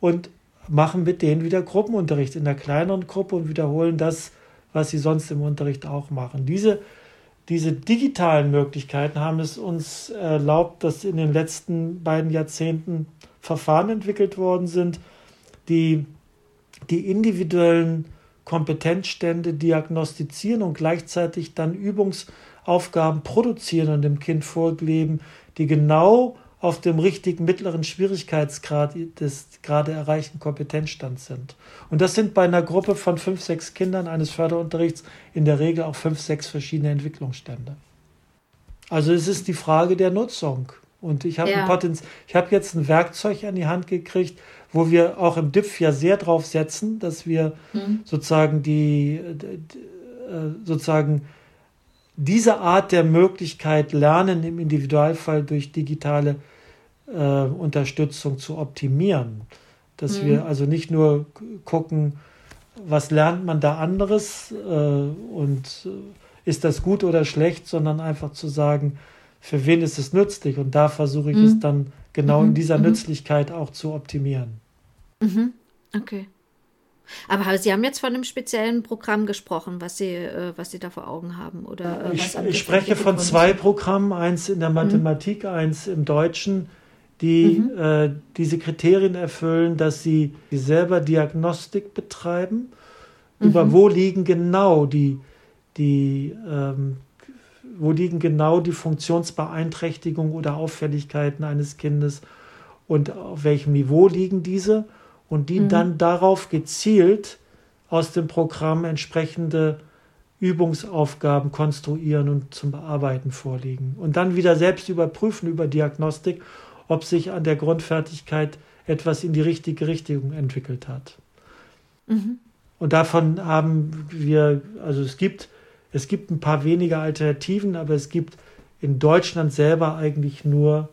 und machen mit denen wieder Gruppenunterricht in der kleineren Gruppe und wiederholen das, was sie sonst im Unterricht auch machen. Diese, diese digitalen Möglichkeiten haben es uns erlaubt, dass in den letzten beiden Jahrzehnten Verfahren entwickelt worden sind, die die individuellen Kompetenzstände diagnostizieren und gleichzeitig dann Übungsaufgaben produzieren und dem Kind vorleben, die genau auf dem richtigen mittleren Schwierigkeitsgrad des gerade erreichten Kompetenzstands sind. Und das sind bei einer Gruppe von fünf, sechs Kindern eines Förderunterrichts in der Regel auch fünf, sechs verschiedene Entwicklungsstände. Also es ist die Frage der Nutzung. Und ich habe ja. hab jetzt ein Werkzeug an die Hand gekriegt, wo wir auch im DIPF ja sehr drauf setzen, dass wir mhm. sozusagen die, äh, sozusagen diese Art der Möglichkeit lernen im Individualfall durch digitale äh, Unterstützung zu optimieren. Dass mhm. wir also nicht nur gucken, was lernt man da anderes äh, und äh, ist das gut oder schlecht, sondern einfach zu sagen, für wen ist es nützlich und da versuche ich mhm. es dann genau mhm. in dieser mhm. Nützlichkeit auch zu optimieren. Mhm. Okay. Aber Sie haben jetzt von einem speziellen Programm gesprochen, was Sie, äh, was Sie da vor Augen haben, oder? Äh, ich, ich spreche von zwei Programmen, eins in der. Mathematik, mhm. eins im Deutschen, die mhm. äh, diese Kriterien erfüllen, dass sie selber Diagnostik betreiben, mhm. über wo liegen genau die, die ähm, wo liegen genau die Funktionsbeeinträchtigungen oder Auffälligkeiten eines Kindes und auf welchem Niveau liegen diese und die mhm. dann darauf gezielt aus dem Programm entsprechende Übungsaufgaben konstruieren und zum Bearbeiten vorlegen. Und dann wieder selbst überprüfen über Diagnostik, ob sich an der Grundfertigkeit etwas in die richtige Richtung entwickelt hat. Mhm. Und davon haben wir, also es gibt, es gibt ein paar weniger Alternativen, aber es gibt in Deutschland selber eigentlich nur,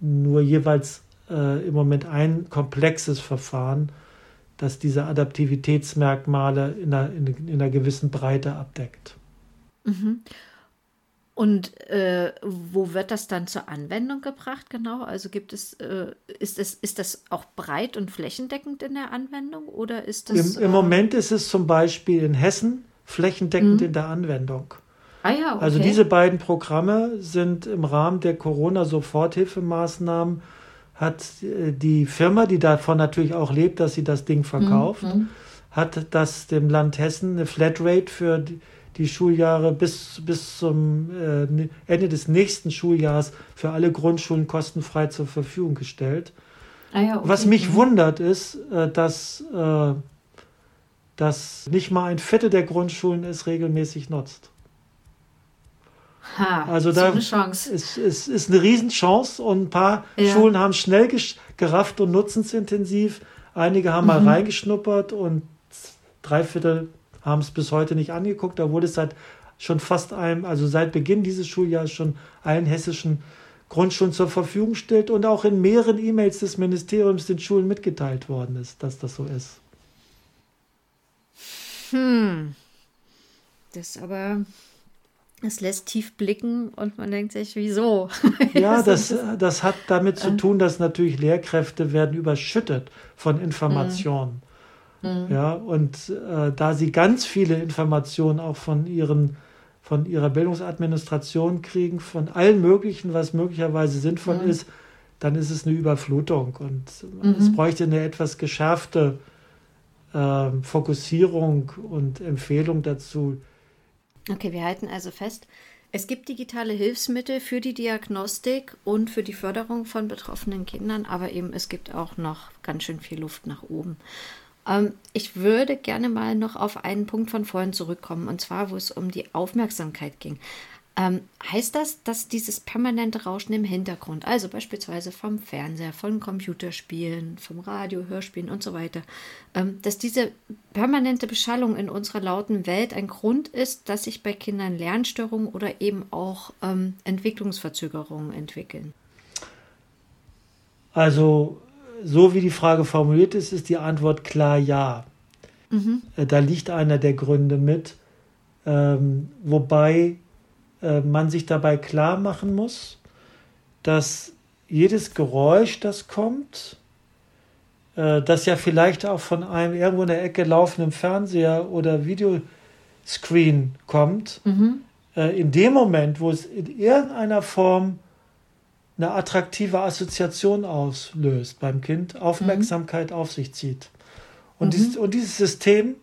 nur jeweils äh, im Moment ein komplexes Verfahren, das diese Adaptivitätsmerkmale in einer, in, in einer gewissen Breite abdeckt. Mhm. Und äh, wo wird das dann zur Anwendung gebracht genau? Also gibt es, äh, ist, es, ist das auch breit und flächendeckend in der Anwendung oder ist das? Im, im äh, Moment ist es zum Beispiel in Hessen flächendeckend mhm. in der Anwendung. Ah ja, okay. Also diese beiden Programme sind im Rahmen der Corona-Soforthilfemaßnahmen hat äh, die Firma, die davon natürlich auch lebt, dass sie das Ding verkauft, mhm. hat das dem Land Hessen eine Flatrate für die, Schuljahre bis, bis zum äh, Ende des nächsten Schuljahres für alle Grundschulen kostenfrei zur Verfügung gestellt. Ah ja, okay. Was mich mhm. wundert, ist, äh, dass, dass nicht mal ein Viertel der Grundschulen es regelmäßig nutzt. Ha, also da so eine Chance. Es, es ist eine Riesenchance und ein paar ja. Schulen haben schnell gerafft und nutzen es intensiv. Einige haben mhm. mal reingeschnuppert und drei Viertel haben es bis heute nicht angeguckt. Da wurde es seit schon fast einem, also seit Beginn dieses Schuljahres schon allen hessischen Grundschulen zur Verfügung stellt und auch in mehreren E-Mails des Ministeriums den Schulen mitgeteilt worden ist, dass das so ist. Hm. Das aber es lässt tief blicken und man denkt sich, wieso? Ja, das, das hat damit zu tun, dass natürlich Lehrkräfte werden überschüttet von Informationen. Mhm. Ja, und äh, da sie ganz viele Informationen auch von ihren von ihrer Bildungsadministration kriegen, von allen möglichen, was möglicherweise sinnvoll mhm. ist, dann ist es eine Überflutung. Und mhm. es bräuchte eine etwas geschärfte äh, Fokussierung und Empfehlung dazu, Okay, wir halten also fest, es gibt digitale Hilfsmittel für die Diagnostik und für die Förderung von betroffenen Kindern, aber eben es gibt auch noch ganz schön viel Luft nach oben. Ähm, ich würde gerne mal noch auf einen Punkt von vorhin zurückkommen, und zwar, wo es um die Aufmerksamkeit ging. Ähm, heißt das, dass dieses permanente Rauschen im Hintergrund, also beispielsweise vom Fernseher, von Computerspielen, vom Radio, Hörspielen und so weiter, ähm, dass diese permanente Beschallung in unserer lauten Welt ein Grund ist, dass sich bei Kindern Lernstörungen oder eben auch ähm, Entwicklungsverzögerungen entwickeln? Also, so wie die Frage formuliert ist, ist die Antwort klar ja. Mhm. Äh, da liegt einer der Gründe mit, ähm, wobei äh, man sich dabei klar machen muss, dass jedes Geräusch, das kommt, äh, das ja vielleicht auch von einem irgendwo in der Ecke laufenden Fernseher oder Videoscreen kommt, mhm. äh, in dem Moment, wo es in irgendeiner Form eine attraktive Assoziation auslöst beim Kind, Aufmerksamkeit mhm. auf sich zieht. Und, mhm. dieses, und dieses System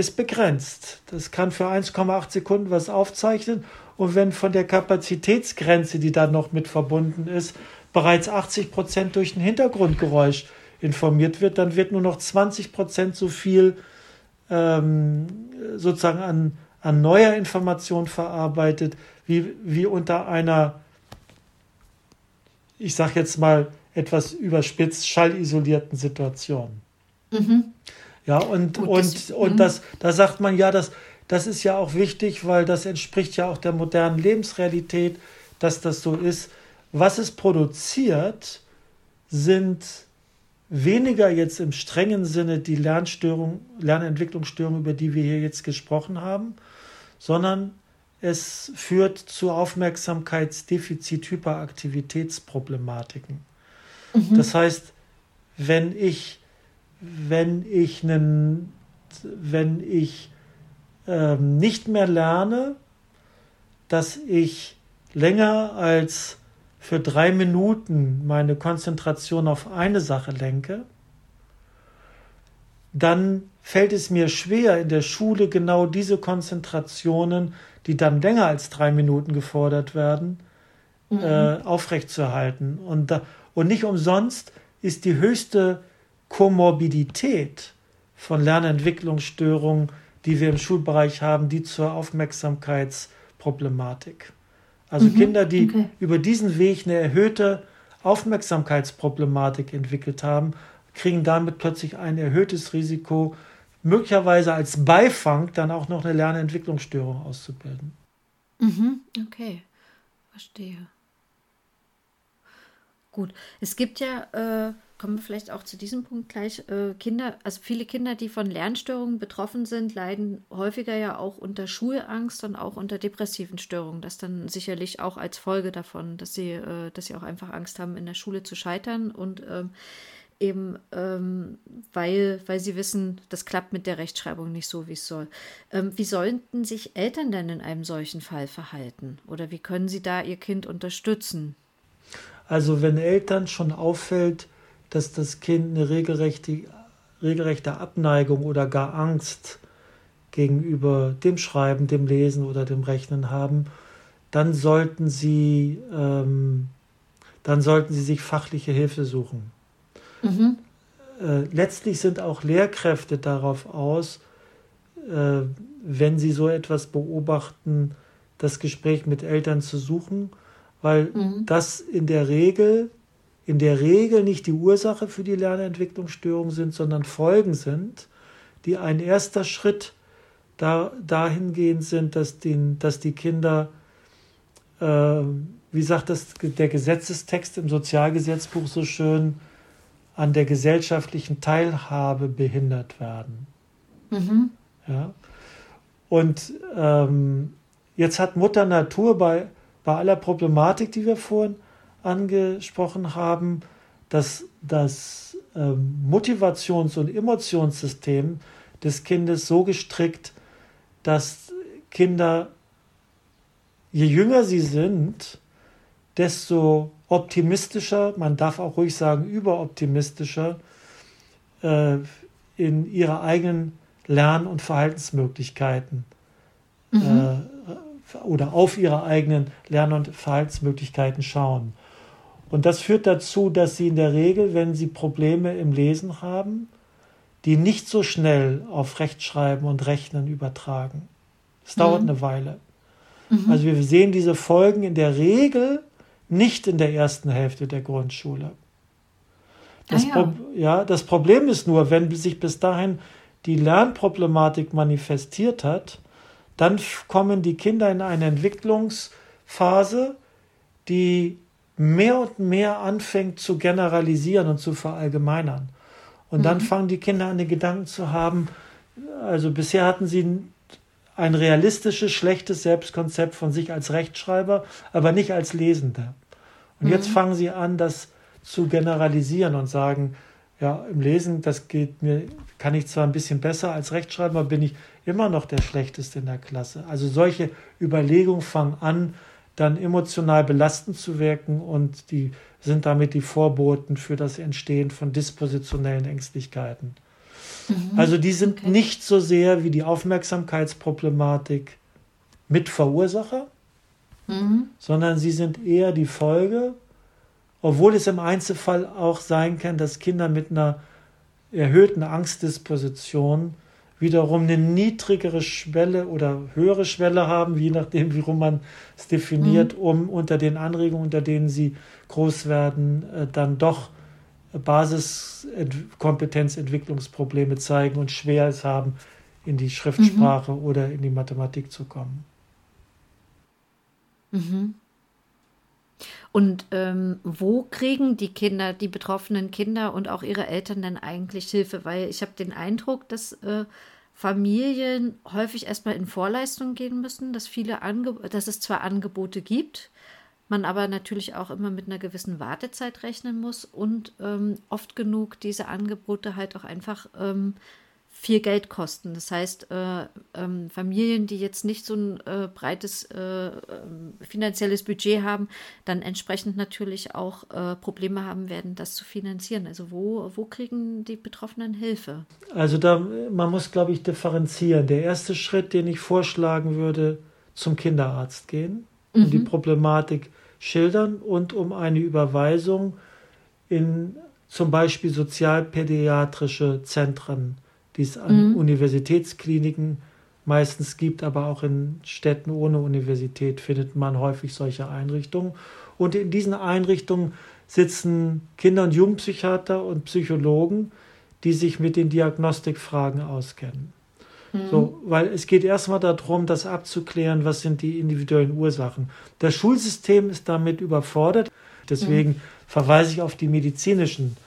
ist begrenzt. Das kann für 1,8 Sekunden was aufzeichnen und wenn von der Kapazitätsgrenze, die da noch mit verbunden ist, bereits 80 Prozent durch ein Hintergrundgeräusch informiert wird, dann wird nur noch 20 Prozent so viel ähm, sozusagen an, an neuer Information verarbeitet, wie, wie unter einer, ich sage jetzt mal etwas überspitzt, schallisolierten Situation. Mhm. Ja, und, Gut, und, das, und mhm. das, da sagt man ja, dass das ist ja auch wichtig, weil das entspricht ja auch der modernen Lebensrealität, dass das so ist. Was es produziert, sind weniger jetzt im strengen Sinne die Lernstörung, Lernentwicklungsstörung, über die wir hier jetzt gesprochen haben, sondern es führt zu Aufmerksamkeitsdefizit-Hyperaktivitätsproblematiken. Mhm. Das heißt, wenn ich, wenn ich einen, wenn ich ähm, nicht mehr lerne, dass ich länger als für drei Minuten meine Konzentration auf eine Sache lenke, dann fällt es mir schwer, in der Schule genau diese Konzentrationen, die dann länger als drei Minuten gefordert werden, mhm. äh, aufrechtzuerhalten. Und, da, und nicht umsonst ist die höchste Komorbidität von Lernentwicklungsstörungen die wir im Schulbereich haben, die zur Aufmerksamkeitsproblematik. Also mhm, Kinder, die okay. über diesen Weg eine erhöhte Aufmerksamkeitsproblematik entwickelt haben, kriegen damit plötzlich ein erhöhtes Risiko, möglicherweise als Beifang dann auch noch eine Lernentwicklungsstörung auszubilden. Mhm, okay, verstehe. Gut, es gibt ja äh, kommen wir vielleicht auch zu diesem Punkt gleich. Äh, Kinder, also viele Kinder, die von Lernstörungen betroffen sind, leiden häufiger ja auch unter Schulangst und auch unter depressiven Störungen. Das dann sicherlich auch als Folge davon, dass sie, äh, dass sie auch einfach Angst haben, in der Schule zu scheitern. Und ähm, eben ähm, weil, weil sie wissen, das klappt mit der Rechtschreibung nicht so, wie es soll. Ähm, wie sollten sich Eltern denn in einem solchen Fall verhalten? Oder wie können sie da ihr Kind unterstützen? Also wenn Eltern schon auffällt, dass das Kind eine regelrechte, regelrechte Abneigung oder gar Angst gegenüber dem Schreiben, dem Lesen oder dem Rechnen haben, dann sollten sie, ähm, dann sollten sie sich fachliche Hilfe suchen. Mhm. Äh, letztlich sind auch Lehrkräfte darauf aus, äh, wenn sie so etwas beobachten, das Gespräch mit Eltern zu suchen, weil mhm. das in der Regel in der Regel nicht die Ursache für die Lernentwicklungsstörung sind, sondern Folgen sind, die ein erster Schritt da, dahingehend sind, dass, den, dass die Kinder, äh, wie sagt das der Gesetzestext im Sozialgesetzbuch so schön, an der gesellschaftlichen Teilhabe behindert werden. Mhm. Ja? Und ähm, jetzt hat Mutter Natur bei, bei aller Problematik, die wir vorhin angesprochen haben, dass das ähm, Motivations- und Emotionssystem des Kindes so gestrickt, dass Kinder, je jünger sie sind, desto optimistischer, man darf auch ruhig sagen überoptimistischer, äh, in ihre eigenen Lern- und Verhaltensmöglichkeiten mhm. äh, oder auf ihre eigenen Lern- und Verhaltensmöglichkeiten schauen. Und das führt dazu, dass sie in der Regel, wenn sie Probleme im Lesen haben, die nicht so schnell auf Rechtschreiben und Rechnen übertragen. Es mhm. dauert eine Weile. Mhm. Also wir sehen diese Folgen in der Regel nicht in der ersten Hälfte der Grundschule. Das, ah, ja. ja, das Problem ist nur, wenn sich bis dahin die Lernproblematik manifestiert hat, dann kommen die Kinder in eine Entwicklungsphase, die mehr und mehr anfängt zu generalisieren und zu verallgemeinern. Und mhm. dann fangen die Kinder an, den Gedanken zu haben, also bisher hatten sie ein realistisches, schlechtes Selbstkonzept von sich als Rechtschreiber, aber nicht als Lesender. Und mhm. jetzt fangen sie an, das zu generalisieren und sagen, ja, im Lesen, das geht mir, kann ich zwar ein bisschen besser als Rechtschreiber, bin ich immer noch der Schlechteste in der Klasse. Also solche Überlegungen fangen an, dann emotional belastend zu wirken und die sind damit die Vorboten für das Entstehen von dispositionellen Ängstlichkeiten. Mhm. Also die sind okay. nicht so sehr wie die Aufmerksamkeitsproblematik Mitverursacher, mhm. sondern sie sind eher die Folge, obwohl es im Einzelfall auch sein kann, dass Kinder mit einer erhöhten Angstdisposition wiederum eine niedrigere Schwelle oder höhere Schwelle haben, je nachdem, wie rum man es definiert, mhm. um unter den Anregungen, unter denen sie groß werden, äh, dann doch Basiskompetenzentwicklungsprobleme zeigen und schwer es haben, in die Schriftsprache mhm. oder in die Mathematik zu kommen. Mhm. Und ähm, wo kriegen die Kinder, die betroffenen Kinder und auch ihre Eltern denn eigentlich Hilfe? Weil ich habe den Eindruck, dass äh, Familien häufig erstmal in Vorleistung gehen müssen, dass viele Ange dass es zwar Angebote gibt, man aber natürlich auch immer mit einer gewissen Wartezeit rechnen muss und ähm, oft genug diese Angebote halt auch einfach ähm, viel Geld kosten. Das heißt, äh, ähm, Familien, die jetzt nicht so ein äh, breites äh, ähm, finanzielles Budget haben, dann entsprechend natürlich auch äh, Probleme haben werden, das zu finanzieren. Also wo, wo kriegen die Betroffenen Hilfe? Also da, man muss, glaube ich, differenzieren. Der erste Schritt, den ich vorschlagen würde, zum Kinderarzt gehen und mhm. die Problematik schildern und um eine Überweisung in zum Beispiel sozialpädiatrische Zentren die es an mhm. Universitätskliniken meistens gibt, aber auch in Städten ohne Universität findet man häufig solche Einrichtungen. Und in diesen Einrichtungen sitzen Kinder- und Jugendpsychiater und Psychologen, die sich mit den Diagnostikfragen auskennen. Mhm. So, weil es geht erstmal darum, das abzuklären, was sind die individuellen Ursachen. Das Schulsystem ist damit überfordert. Deswegen mhm. verweise ich auf die medizinischen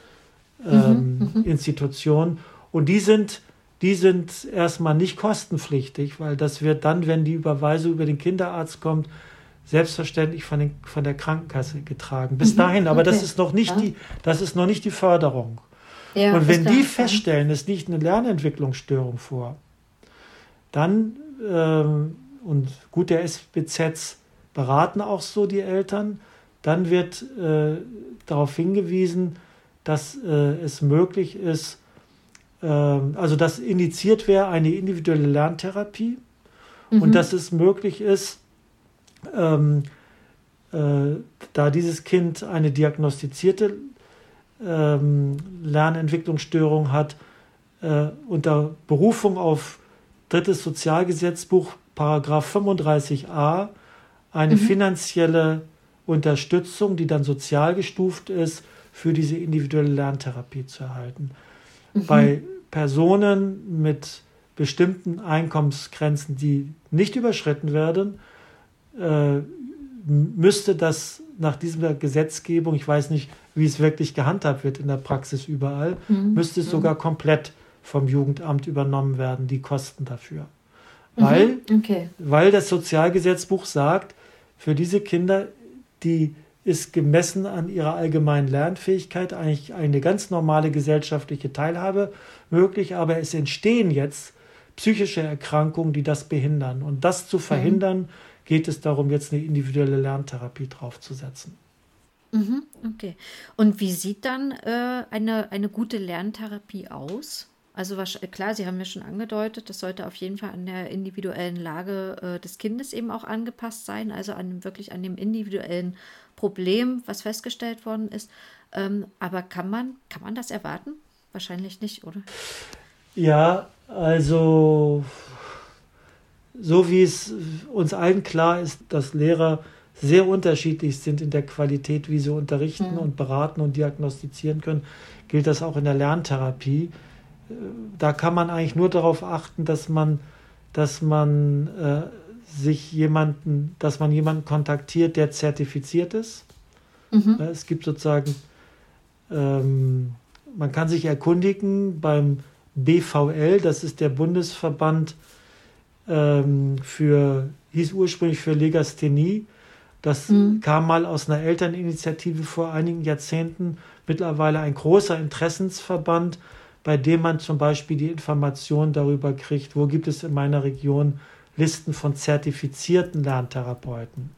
mhm. ähm, mhm. Institutionen und die sind, die sind erstmal nicht kostenpflichtig, weil das wird dann, wenn die Überweisung über den Kinderarzt kommt, selbstverständlich von, den, von der Krankenkasse getragen. Bis mhm, dahin, aber okay. das ist noch nicht ja. die, das ist noch nicht die Förderung. Ja, und wenn die feststellen, es liegt eine Lernentwicklungsstörung vor, dann, ähm, und gut, der SBZ beraten auch so die Eltern, dann wird äh, darauf hingewiesen, dass äh, es möglich ist, also dass indiziert wäre eine individuelle Lerntherapie mhm. und dass es möglich ist, ähm, äh, da dieses Kind eine diagnostizierte ähm, Lernentwicklungsstörung hat, äh, unter Berufung auf drittes Sozialgesetzbuch, Paragraph 35a, eine mhm. finanzielle Unterstützung, die dann sozial gestuft ist, für diese individuelle Lerntherapie zu erhalten. Mhm. Bei Personen mit bestimmten Einkommensgrenzen, die nicht überschritten werden, äh, müsste das nach dieser Gesetzgebung, ich weiß nicht, wie es wirklich gehandhabt wird in der Praxis überall, mhm. müsste es mhm. sogar komplett vom Jugendamt übernommen werden, die Kosten dafür. Mhm. Weil, okay. weil das Sozialgesetzbuch sagt, für diese Kinder, die ist gemessen an ihrer allgemeinen Lernfähigkeit eigentlich eine ganz normale gesellschaftliche Teilhabe möglich, aber es entstehen jetzt psychische Erkrankungen, die das behindern. Und das zu mhm. verhindern, geht es darum, jetzt eine individuelle Lerntherapie draufzusetzen. Mhm, okay. Und wie sieht dann äh, eine, eine gute Lerntherapie aus? Also was, klar, Sie haben ja schon angedeutet, das sollte auf jeden Fall an der individuellen Lage äh, des Kindes eben auch angepasst sein, also an wirklich an dem individuellen Problem, was festgestellt worden ist. Ähm, aber kann man, kann man das erwarten? Wahrscheinlich nicht, oder? Ja, also so wie es uns allen klar ist, dass Lehrer sehr unterschiedlich sind in der Qualität, wie sie unterrichten mhm. und beraten und diagnostizieren können, gilt das auch in der Lerntherapie da kann man eigentlich nur darauf achten, dass man, dass man äh, sich jemanden, dass man jemanden kontaktiert, der zertifiziert ist. Mhm. Es gibt sozusagen, ähm, man kann sich erkundigen beim BVL, das ist der Bundesverband ähm, für, hieß ursprünglich für Legasthenie. Das mhm. kam mal aus einer Elterninitiative vor einigen Jahrzehnten, mittlerweile ein großer Interessensverband bei dem man zum Beispiel die Information darüber kriegt, wo gibt es in meiner Region Listen von zertifizierten Lerntherapeuten.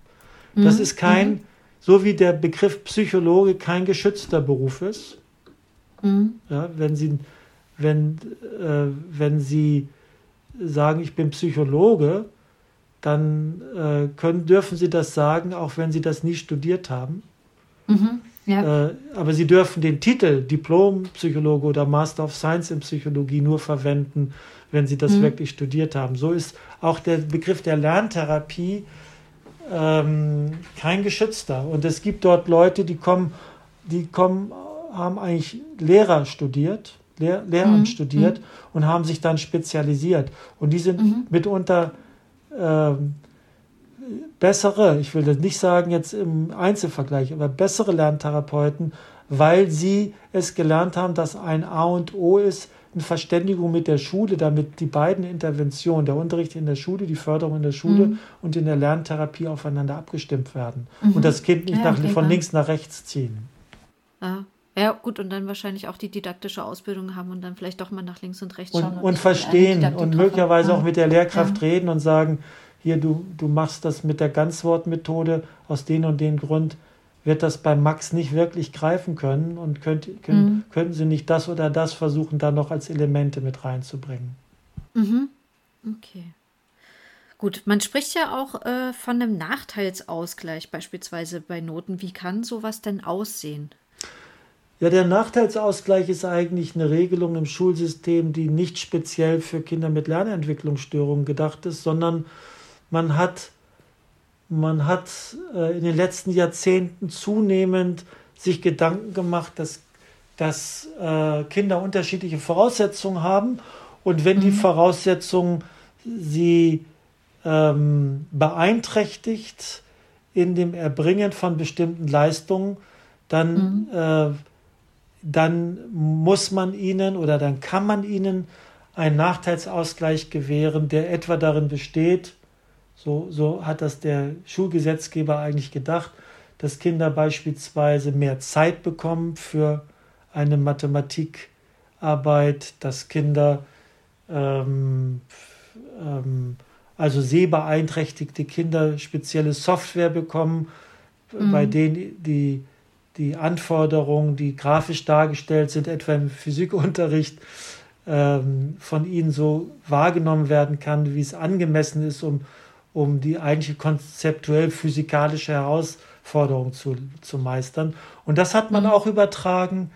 Mhm. Das ist kein, mhm. so wie der Begriff Psychologe kein geschützter Beruf ist. Mhm. Ja, wenn Sie, wenn, äh, wenn Sie sagen, ich bin Psychologe, dann äh, können, dürfen Sie das sagen, auch wenn Sie das nie studiert haben. Mhm. Ja. Äh, aber sie dürfen den Titel Diplompsychologe oder Master of Science in Psychologie nur verwenden, wenn sie das mhm. wirklich studiert haben. So ist auch der Begriff der Lerntherapie ähm, kein geschützter. Und es gibt dort Leute, die kommen, die kommen, haben eigentlich Lehrer studiert, Lehr Lehramt mhm. studiert mhm. und haben sich dann spezialisiert. Und die sind mhm. mitunter ähm, bessere, ich will das nicht sagen jetzt im Einzelvergleich, aber bessere Lerntherapeuten, weil sie es gelernt haben, dass ein A und O ist, eine Verständigung mit der Schule, damit die beiden Interventionen, der Unterricht in der Schule, die Förderung in der Schule mhm. und in der Lerntherapie aufeinander abgestimmt werden mhm. und das Kind nicht ja, nach, von links nach rechts ziehen. Ah. Ja, gut, und dann wahrscheinlich auch die didaktische Ausbildung haben und dann vielleicht doch mal nach links und rechts schauen. Und, und, und verstehen und möglicherweise auch mit der Lehrkraft ja. reden und sagen, hier, du, du machst das mit der Ganzwortmethode aus den und den Grund, wird das bei Max nicht wirklich greifen können und könnt, können, mhm. könnten sie nicht das oder das versuchen, da noch als Elemente mit reinzubringen. Mhm. Okay. Gut, man spricht ja auch äh, von einem Nachteilsausgleich beispielsweise bei Noten. Wie kann sowas denn aussehen? Ja, der Nachteilsausgleich ist eigentlich eine Regelung im Schulsystem, die nicht speziell für Kinder mit Lernentwicklungsstörungen gedacht ist, sondern man hat, man hat äh, in den letzten Jahrzehnten zunehmend sich Gedanken gemacht, dass, dass äh, Kinder unterschiedliche Voraussetzungen haben und wenn mhm. die Voraussetzungen sie ähm, beeinträchtigt in dem Erbringen von bestimmten Leistungen, dann, mhm. äh, dann muss man ihnen oder dann kann man ihnen einen Nachteilsausgleich gewähren, der etwa darin besteht, so, so hat das der Schulgesetzgeber eigentlich gedacht, dass Kinder beispielsweise mehr Zeit bekommen für eine Mathematik, Rechtarbeit, dass Kinder, ähm, ähm, also sehbeeinträchtigte Kinder, spezielle Software bekommen, mhm. bei denen die, die Anforderungen, die grafisch dargestellt sind, etwa im Physikunterricht, ähm, von ihnen so wahrgenommen werden kann, wie es angemessen ist, um, um die eigentliche konzeptuell physikalische Herausforderung zu, zu meistern. Und das hat man auch übertragen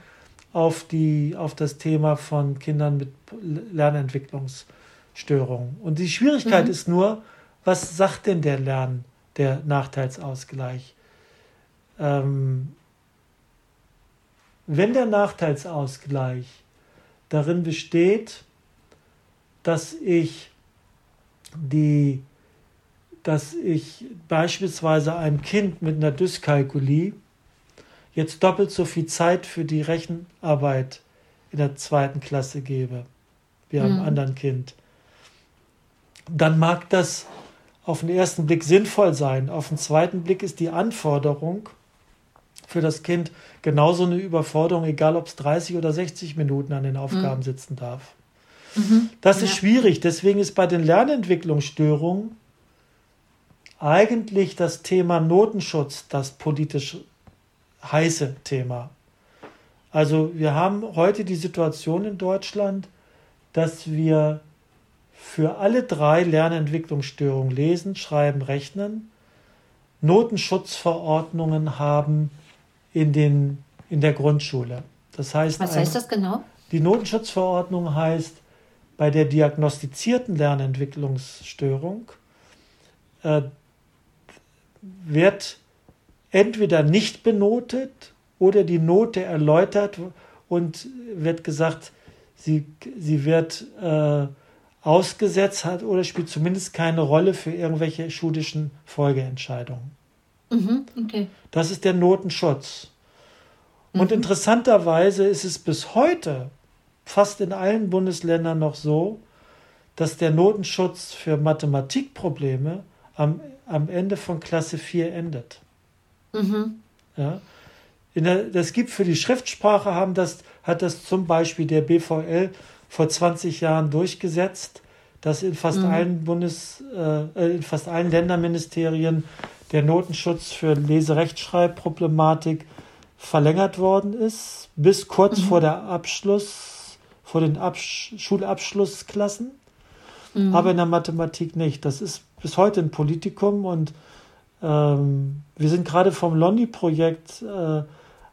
auf, die, auf das Thema von Kindern mit Lernentwicklungsstörungen. Und die Schwierigkeit mhm. ist nur, was sagt denn der Lern, der Nachteilsausgleich? Ähm, wenn der Nachteilsausgleich darin besteht, dass ich die, dass ich beispielsweise einem Kind mit einer Dyskalkulie jetzt doppelt so viel Zeit für die Rechenarbeit in der zweiten Klasse gebe wie einem mhm. anderen Kind, dann mag das auf den ersten Blick sinnvoll sein. Auf den zweiten Blick ist die Anforderung für das Kind genauso eine Überforderung, egal ob es 30 oder 60 Minuten an den Aufgaben mhm. sitzen darf. Mhm. Das ist ja. schwierig. Deswegen ist bei den Lernentwicklungsstörungen eigentlich das Thema Notenschutz das politisch heiße Thema. Also wir haben heute die Situation in Deutschland, dass wir für alle drei Lernentwicklungsstörungen lesen, schreiben, rechnen Notenschutzverordnungen haben in, den, in der Grundschule. Das heißt, Was heißt ein, das genau? Die Notenschutzverordnung heißt, bei der diagnostizierten Lernentwicklungsstörung äh, wird entweder nicht benotet oder die Note erläutert und wird gesagt, sie, sie wird äh, ausgesetzt hat oder spielt zumindest keine Rolle für irgendwelche schulischen Folgeentscheidungen. Mhm, okay. Das ist der Notenschutz. Und mhm. interessanterweise ist es bis heute fast in allen Bundesländern noch so, dass der Notenschutz für Mathematikprobleme am, am Ende von Klasse 4 endet. Mhm. Ja. Der, das gibt für die Schriftsprache haben das, hat das zum Beispiel der BVL vor 20 Jahren durchgesetzt, dass in fast mhm. allen Bundes, äh, in fast allen Länderministerien der Notenschutz für Leserechtschreibproblematik verlängert worden ist, bis kurz mhm. vor der Abschluss, vor den Absch Schulabschlussklassen, mhm. aber in der Mathematik nicht. Das ist bis heute ein Politikum und ähm, wir sind gerade vom Londi-Projekt, äh,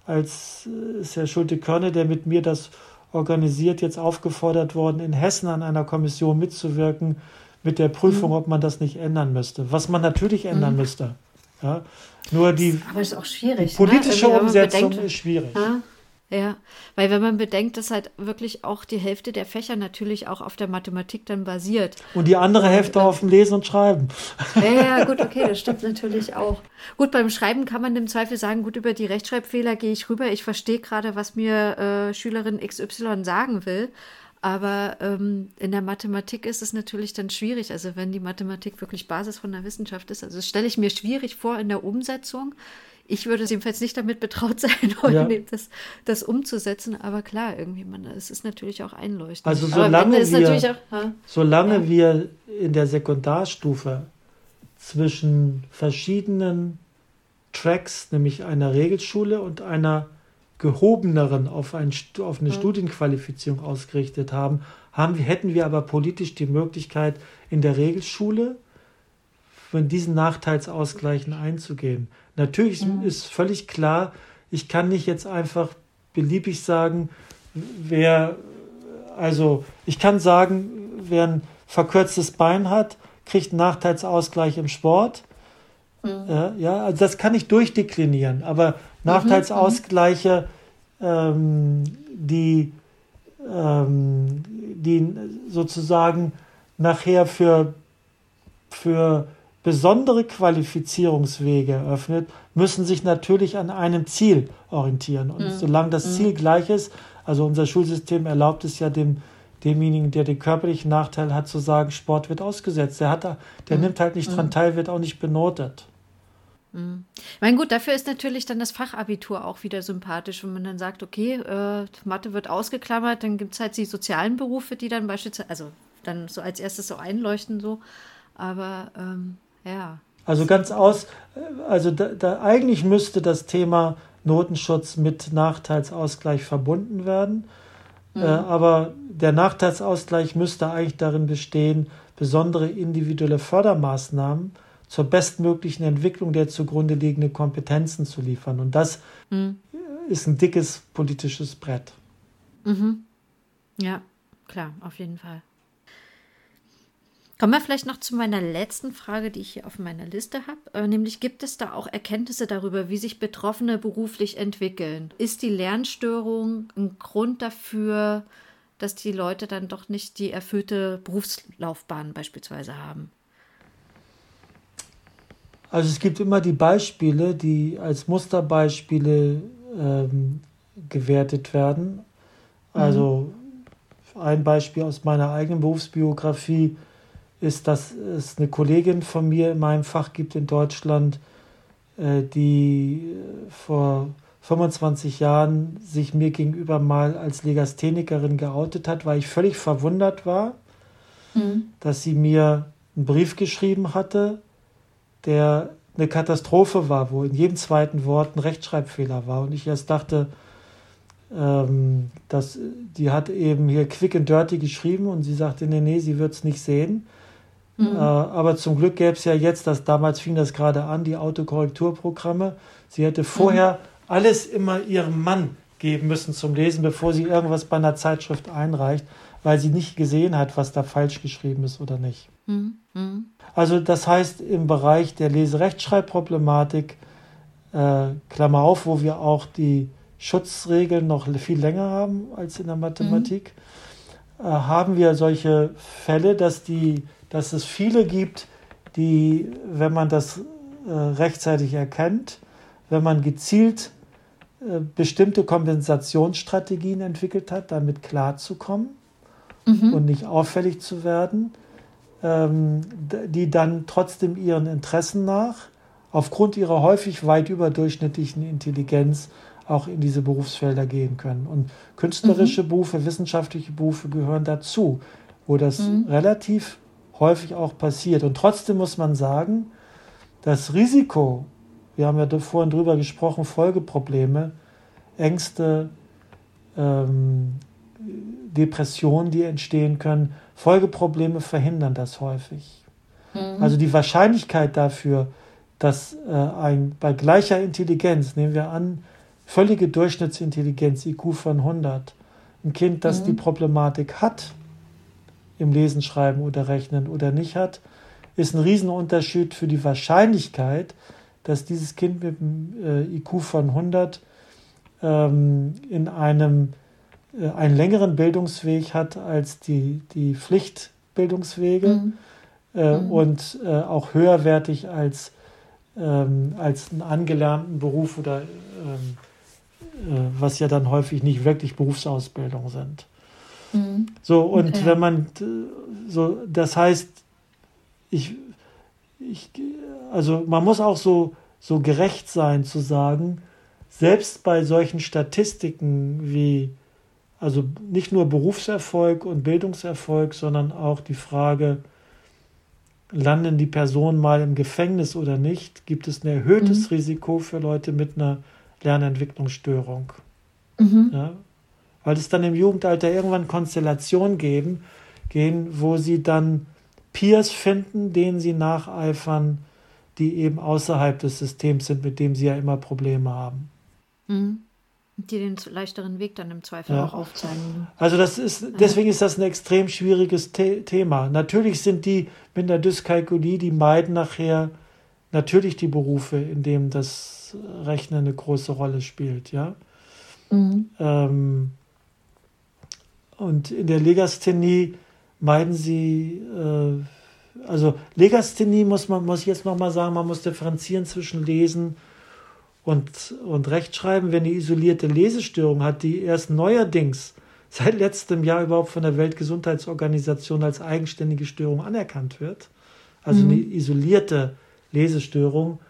als äh, ist Herr Schulte-Körne, der mit mir das organisiert, jetzt aufgefordert worden, in Hessen an einer Kommission mitzuwirken mit der Prüfung, mhm. ob man das nicht ändern müsste. Was man natürlich ändern mhm. müsste. Ja? Nur die, aber ist auch schwierig, die politische ne? Umsetzung bedenkt, ist schwierig. Ja? Ja, weil wenn man bedenkt, dass halt wirklich auch die Hälfte der Fächer natürlich auch auf der Mathematik dann basiert. Und die andere Hälfte äh, auf dem Lesen und Schreiben. Ja, ja, gut, okay, das stimmt natürlich auch. Gut, beim Schreiben kann man im Zweifel sagen, gut, über die Rechtschreibfehler gehe ich rüber. Ich verstehe gerade, was mir äh, Schülerin XY sagen will. Aber ähm, in der Mathematik ist es natürlich dann schwierig. Also wenn die Mathematik wirklich Basis von der Wissenschaft ist, also das stelle ich mir schwierig vor in der Umsetzung ich würde jedenfalls nicht damit betraut sein, ja. das, das umzusetzen. Aber klar, irgendwie, man, es ist natürlich auch einleuchtend. Also solange, wir, auch, solange ja. wir in der Sekundarstufe zwischen verschiedenen Tracks, nämlich einer Regelschule und einer gehobeneren auf, ein, auf eine ja. Studienqualifizierung ausgerichtet haben, haben, hätten wir aber politisch die Möglichkeit, in der Regelschule von diesen Nachteilsausgleichen einzugehen. Natürlich mhm. ist völlig klar, ich kann nicht jetzt einfach beliebig sagen, wer, also ich kann sagen, wer ein verkürztes Bein hat, kriegt einen Nachteilsausgleich im Sport. Mhm. Ja, also das kann ich durchdeklinieren, aber mhm, Nachteilsausgleiche, ähm, die, ähm, die sozusagen nachher für, für besondere Qualifizierungswege eröffnet, müssen sich natürlich an einem Ziel orientieren. Und mhm. solange das Ziel mhm. gleich ist, also unser Schulsystem erlaubt es ja dem, demjenigen, der den körperlichen Nachteil hat, zu sagen, Sport wird ausgesetzt. Der, hat, der mhm. nimmt halt nicht dran mhm. teil, wird auch nicht benotet. Mhm. Ich meine, gut, dafür ist natürlich dann das Fachabitur auch wieder sympathisch, wenn man dann sagt, okay, äh, Mathe wird ausgeklammert, dann gibt es halt die sozialen Berufe, die dann beispielsweise, also dann so als erstes so einleuchten, so. Aber ähm, ja. Also ganz aus, also da, da eigentlich müsste das Thema Notenschutz mit Nachteilsausgleich verbunden werden. Mhm. Äh, aber der Nachteilsausgleich müsste eigentlich darin bestehen, besondere individuelle Fördermaßnahmen zur bestmöglichen Entwicklung der zugrunde liegenden Kompetenzen zu liefern. Und das mhm. ist ein dickes politisches Brett. Mhm. Ja, klar, auf jeden Fall. Kommen wir vielleicht noch zu meiner letzten Frage, die ich hier auf meiner Liste habe. Äh, nämlich gibt es da auch Erkenntnisse darüber, wie sich Betroffene beruflich entwickeln? Ist die Lernstörung ein Grund dafür, dass die Leute dann doch nicht die erfüllte Berufslaufbahn beispielsweise haben? Also es gibt immer die Beispiele, die als Musterbeispiele ähm, gewertet werden. Also mhm. ein Beispiel aus meiner eigenen Berufsbiografie ist, dass es eine Kollegin von mir in meinem Fach gibt in Deutschland, äh, die äh, vor 25 Jahren sich mir gegenüber mal als Legasthenikerin geoutet hat, weil ich völlig verwundert war, mhm. dass sie mir einen Brief geschrieben hatte, der eine Katastrophe war, wo in jedem zweiten Wort ein Rechtschreibfehler war. Und ich erst dachte, ähm, dass die hat eben hier quick and dirty geschrieben und sie sagte, nee, nee, sie wird es nicht sehen. Mhm. Äh, aber zum Glück gäbe es ja jetzt, das damals fing das gerade an, die Autokorrekturprogramme. Sie hätte vorher mhm. alles immer ihrem Mann geben müssen zum Lesen, bevor sie irgendwas bei einer Zeitschrift einreicht, weil sie nicht gesehen hat, was da falsch geschrieben ist oder nicht. Mhm. mhm. Also das heißt, im Bereich der Leserechtschreibproblematik, äh, Klammer auf, wo wir auch die Schutzregeln noch viel länger haben als in der Mathematik, mhm. äh, haben wir solche Fälle, dass die dass es viele gibt, die, wenn man das äh, rechtzeitig erkennt, wenn man gezielt äh, bestimmte Kompensationsstrategien entwickelt hat, damit klarzukommen mhm. und nicht auffällig zu werden, ähm, die dann trotzdem ihren Interessen nach, aufgrund ihrer häufig weit überdurchschnittlichen Intelligenz, auch in diese Berufsfelder gehen können. Und künstlerische mhm. Berufe, wissenschaftliche Berufe gehören dazu, wo das mhm. relativ häufig auch passiert. Und trotzdem muss man sagen, das Risiko, wir haben ja vorhin drüber gesprochen, Folgeprobleme, Ängste, ähm, Depressionen, die entstehen können, Folgeprobleme verhindern das häufig. Mhm. Also die Wahrscheinlichkeit dafür, dass äh, ein, bei gleicher Intelligenz, nehmen wir an, völlige Durchschnittsintelligenz, IQ von 100, ein Kind, das mhm. die Problematik hat, im Lesen, Schreiben oder Rechnen oder nicht hat, ist ein Riesenunterschied für die Wahrscheinlichkeit, dass dieses Kind mit einem äh, IQ von 100 ähm, in einem äh, einen längeren Bildungsweg hat als die, die Pflichtbildungswege mhm. Äh, mhm. und äh, auch höherwertig als, ähm, als einen angelernten Beruf oder ähm, äh, was ja dann häufig nicht wirklich Berufsausbildung sind. Mhm. So, und okay. wenn man so, das heißt, ich, ich, also man muss auch so, so gerecht sein zu sagen, selbst bei solchen Statistiken wie, also nicht nur Berufserfolg und Bildungserfolg, sondern auch die Frage, landen die Personen mal im Gefängnis oder nicht, gibt es ein erhöhtes mhm. Risiko für Leute mit einer Lernentwicklungsstörung. Mhm. Ja, weil es dann im Jugendalter irgendwann Konstellationen geben, gehen, wo sie dann Peers finden, denen sie nacheifern, die eben außerhalb des Systems sind, mit dem sie ja immer Probleme haben. Mhm. Die den leichteren Weg dann im Zweifel ja. auch aufzeigen. Also das ist, deswegen ist das ein extrem schwieriges The Thema. Natürlich sind die mit der Dyskalkulie, die meiden nachher natürlich die Berufe, in denen das Rechnen eine große Rolle spielt, ja. Mhm. Ähm, und in der Legasthenie meiden sie, äh, also Legasthenie muss man, muss ich jetzt nochmal sagen, man muss differenzieren zwischen Lesen und, und Rechtschreiben. Wenn die isolierte Lesestörung hat, die erst neuerdings seit letztem Jahr überhaupt von der Weltgesundheitsorganisation als eigenständige Störung anerkannt wird, also mhm. eine isolierte Lesestörung,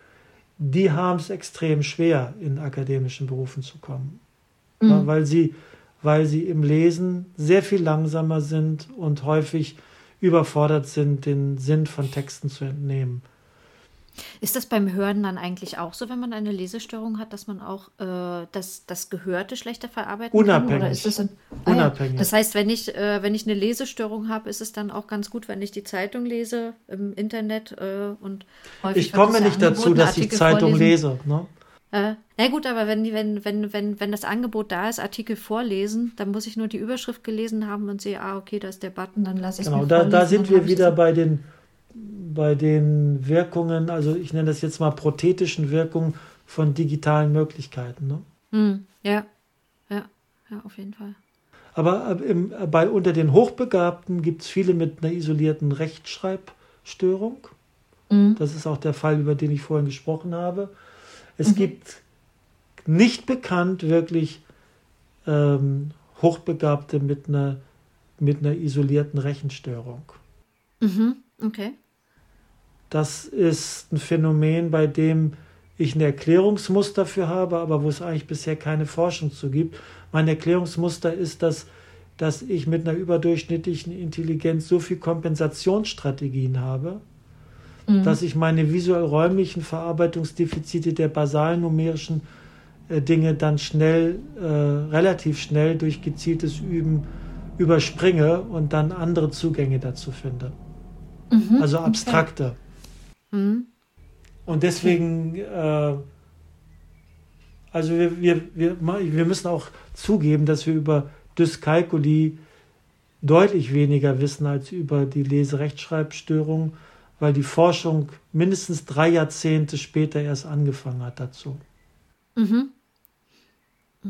die haben es extrem schwer, in akademischen Berufen zu kommen. Mhm. Weil, sie, weil sie im Lesen sehr viel langsamer sind und häufig überfordert sind, den Sinn von Texten zu entnehmen. Ist das beim Hören dann eigentlich auch so, wenn man eine Lesestörung hat, dass man auch äh, das, das Gehörte schlechter verarbeiten Unabhängig. kann? Oder ist das, ein, ah, Unabhängig. Ja. Das heißt, wenn ich, äh, wenn ich eine Lesestörung habe, ist es dann auch ganz gut, wenn ich die Zeitung lese im Internet äh, und häufig Ich komme nicht dazu, dass ich Zeitung vorlesen. lese. Ne? Äh, na gut, aber wenn, wenn, wenn, wenn, wenn das Angebot da ist, Artikel vorlesen, dann muss ich nur die Überschrift gelesen haben und sehe, ah, okay, da ist der Button, dann lasse ich es Genau, da, da sind wir wieder bei den, bei den Wirkungen, also ich nenne das jetzt mal prothetischen Wirkungen von digitalen Möglichkeiten. Ne? Hm, ja, ja, ja, auf jeden Fall. Aber im, bei, unter den Hochbegabten gibt es viele mit einer isolierten Rechtschreibstörung. Mhm. Das ist auch der Fall, über den ich vorhin gesprochen habe. Es mhm. gibt nicht bekannt wirklich ähm, Hochbegabte mit einer, mit einer isolierten Rechenstörung. Mhm. Okay. Das ist ein Phänomen, bei dem ich ein Erklärungsmuster für habe, aber wo es eigentlich bisher keine Forschung zu gibt. Mein Erklärungsmuster ist, dass, dass ich mit einer überdurchschnittlichen Intelligenz so viel Kompensationsstrategien habe, mhm. dass ich meine visuell-räumlichen Verarbeitungsdefizite der basalen numerischen äh, Dinge dann schnell, äh, relativ schnell durch gezieltes Üben überspringe und dann andere Zugänge dazu finde. Mhm, also abstrakte. Okay. Mhm. Und deswegen, äh, also wir, wir, wir, wir müssen auch zugeben, dass wir über Dyskalkulie deutlich weniger wissen als über die Leserechtschreibstörung weil die Forschung mindestens drei Jahrzehnte später erst angefangen hat dazu. Mhm.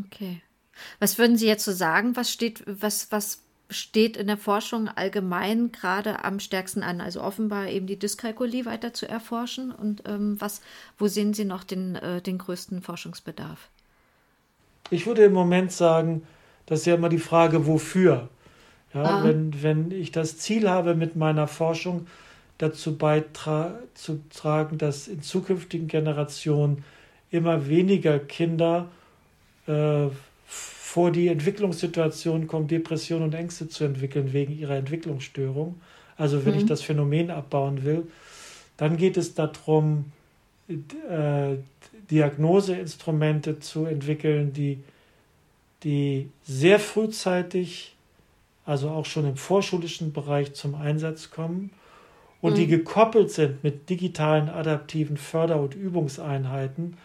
Okay. Was würden Sie jetzt so sagen? Was steht, was, was steht in der Forschung allgemein gerade am stärksten an? Also offenbar eben die Dyskalkulie weiter zu erforschen. Und ähm, was, wo sehen Sie noch den, äh, den größten Forschungsbedarf? Ich würde im Moment sagen, das ist ja immer die Frage, wofür. Ja, ah. wenn, wenn ich das Ziel habe mit meiner Forschung, dazu beizutragen, dass in zukünftigen Generationen immer weniger Kinder äh, vor die Entwicklungssituation kommen, Depressionen und Ängste zu entwickeln wegen ihrer Entwicklungsstörung. Also wenn mhm. ich das Phänomen abbauen will, dann geht es darum, äh, Diagnoseinstrumente zu entwickeln, die, die sehr frühzeitig, also auch schon im vorschulischen Bereich zum Einsatz kommen und mhm. die gekoppelt sind mit digitalen adaptiven Förder- und Übungseinheiten,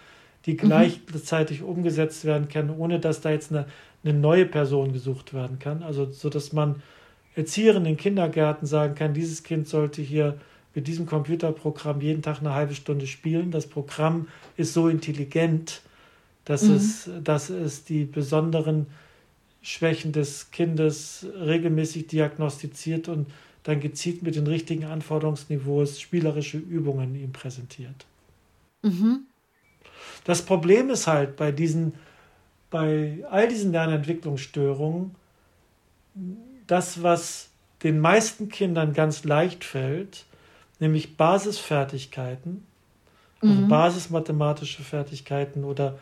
die gleichzeitig mhm. umgesetzt werden können, ohne dass da jetzt eine, eine neue Person gesucht werden kann. Also so dass man Erzieherinnen in Kindergärten sagen kann, dieses Kind sollte hier mit diesem Computerprogramm jeden Tag eine halbe Stunde spielen. Das Programm ist so intelligent, dass, mhm. es, dass es die besonderen Schwächen des Kindes regelmäßig diagnostiziert und dann gezielt mit den richtigen Anforderungsniveaus spielerische Übungen ihm präsentiert. Mhm. Das Problem ist halt bei diesen, bei all diesen Lernentwicklungsstörungen, das, was den meisten Kindern ganz leicht fällt, nämlich Basisfertigkeiten, also mhm. basismathematische Fertigkeiten oder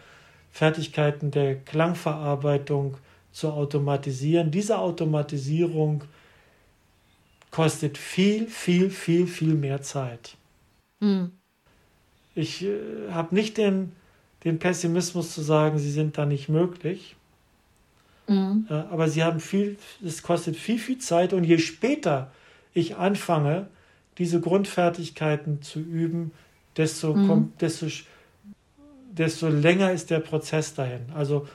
Fertigkeiten der Klangverarbeitung zu automatisieren. Diese Automatisierung kostet viel, viel, viel, viel mehr Zeit. Mhm. Ich äh, habe nicht den, den Pessimismus zu sagen, sie sind da nicht möglich. Mhm. Äh, aber sie haben viel, es kostet viel, viel Zeit und je später ich anfange, diese Grundfertigkeiten zu üben, desto, mhm. desto, desto länger ist der Prozess dahin. Also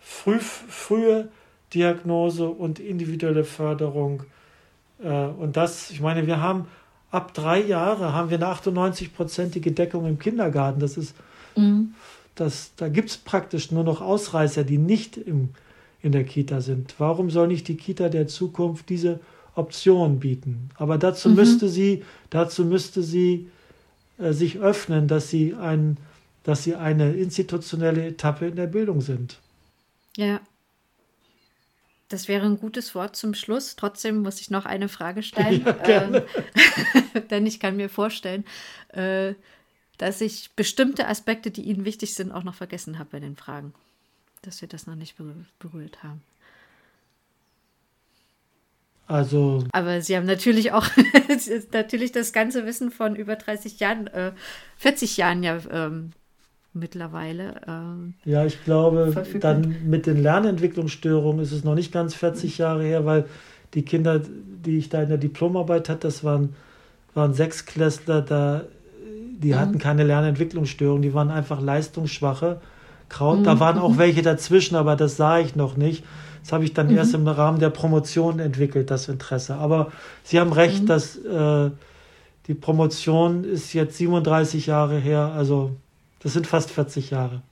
früh, frühe Diagnose und individuelle Förderung und das, ich meine, wir haben ab drei Jahre haben wir eine 98-prozentige Deckung im Kindergarten. Das ist, mhm. das, da gibt es praktisch nur noch Ausreißer, die nicht im, in der Kita sind. Warum soll nicht die Kita der Zukunft diese Option bieten? Aber dazu mhm. müsste sie, dazu müsste sie äh, sich öffnen, dass sie ein, dass sie eine institutionelle Etappe in der Bildung sind. Ja, das wäre ein gutes Wort zum Schluss. Trotzdem muss ich noch eine Frage stellen. Ja, ähm, denn ich kann mir vorstellen, äh, dass ich bestimmte Aspekte, die Ihnen wichtig sind, auch noch vergessen habe bei den Fragen. Dass wir das noch nicht berührt haben. Also. Aber Sie haben natürlich auch natürlich das ganze Wissen von über 30 Jahren, äh, 40 Jahren ja ähm, mittlerweile. Ähm, ja, ich glaube, verfügbar. dann mit den Lernentwicklungsstörungen ist es noch nicht ganz 40 Jahre her, weil die Kinder, die ich da in der Diplomarbeit hatte, das waren, waren Sechsklässler, da, die mhm. hatten keine Lernentwicklungsstörungen, die waren einfach leistungsschwache. Kraut. Mhm. Da waren auch mhm. welche dazwischen, aber das sah ich noch nicht. Das habe ich dann mhm. erst im Rahmen der Promotion entwickelt, das Interesse. Aber Sie haben recht, mhm. dass äh, die Promotion ist jetzt 37 Jahre her, also das sind fast 40 Jahre.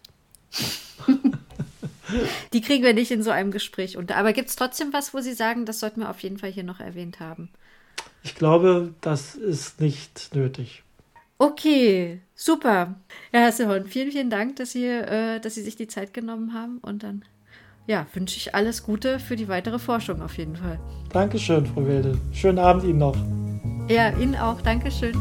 Die kriegen wir nicht in so einem Gespräch unter. Aber gibt es trotzdem was, wo Sie sagen, das sollten wir auf jeden Fall hier noch erwähnt haben? Ich glaube, das ist nicht nötig. Okay, super. Herr Hasselhorn, vielen, vielen Dank, dass Sie, äh, dass Sie sich die Zeit genommen haben. Und dann ja, wünsche ich alles Gute für die weitere Forschung auf jeden Fall. Dankeschön, Frau Wilde. Schönen Abend Ihnen noch. Ja, Ihnen auch. Dankeschön.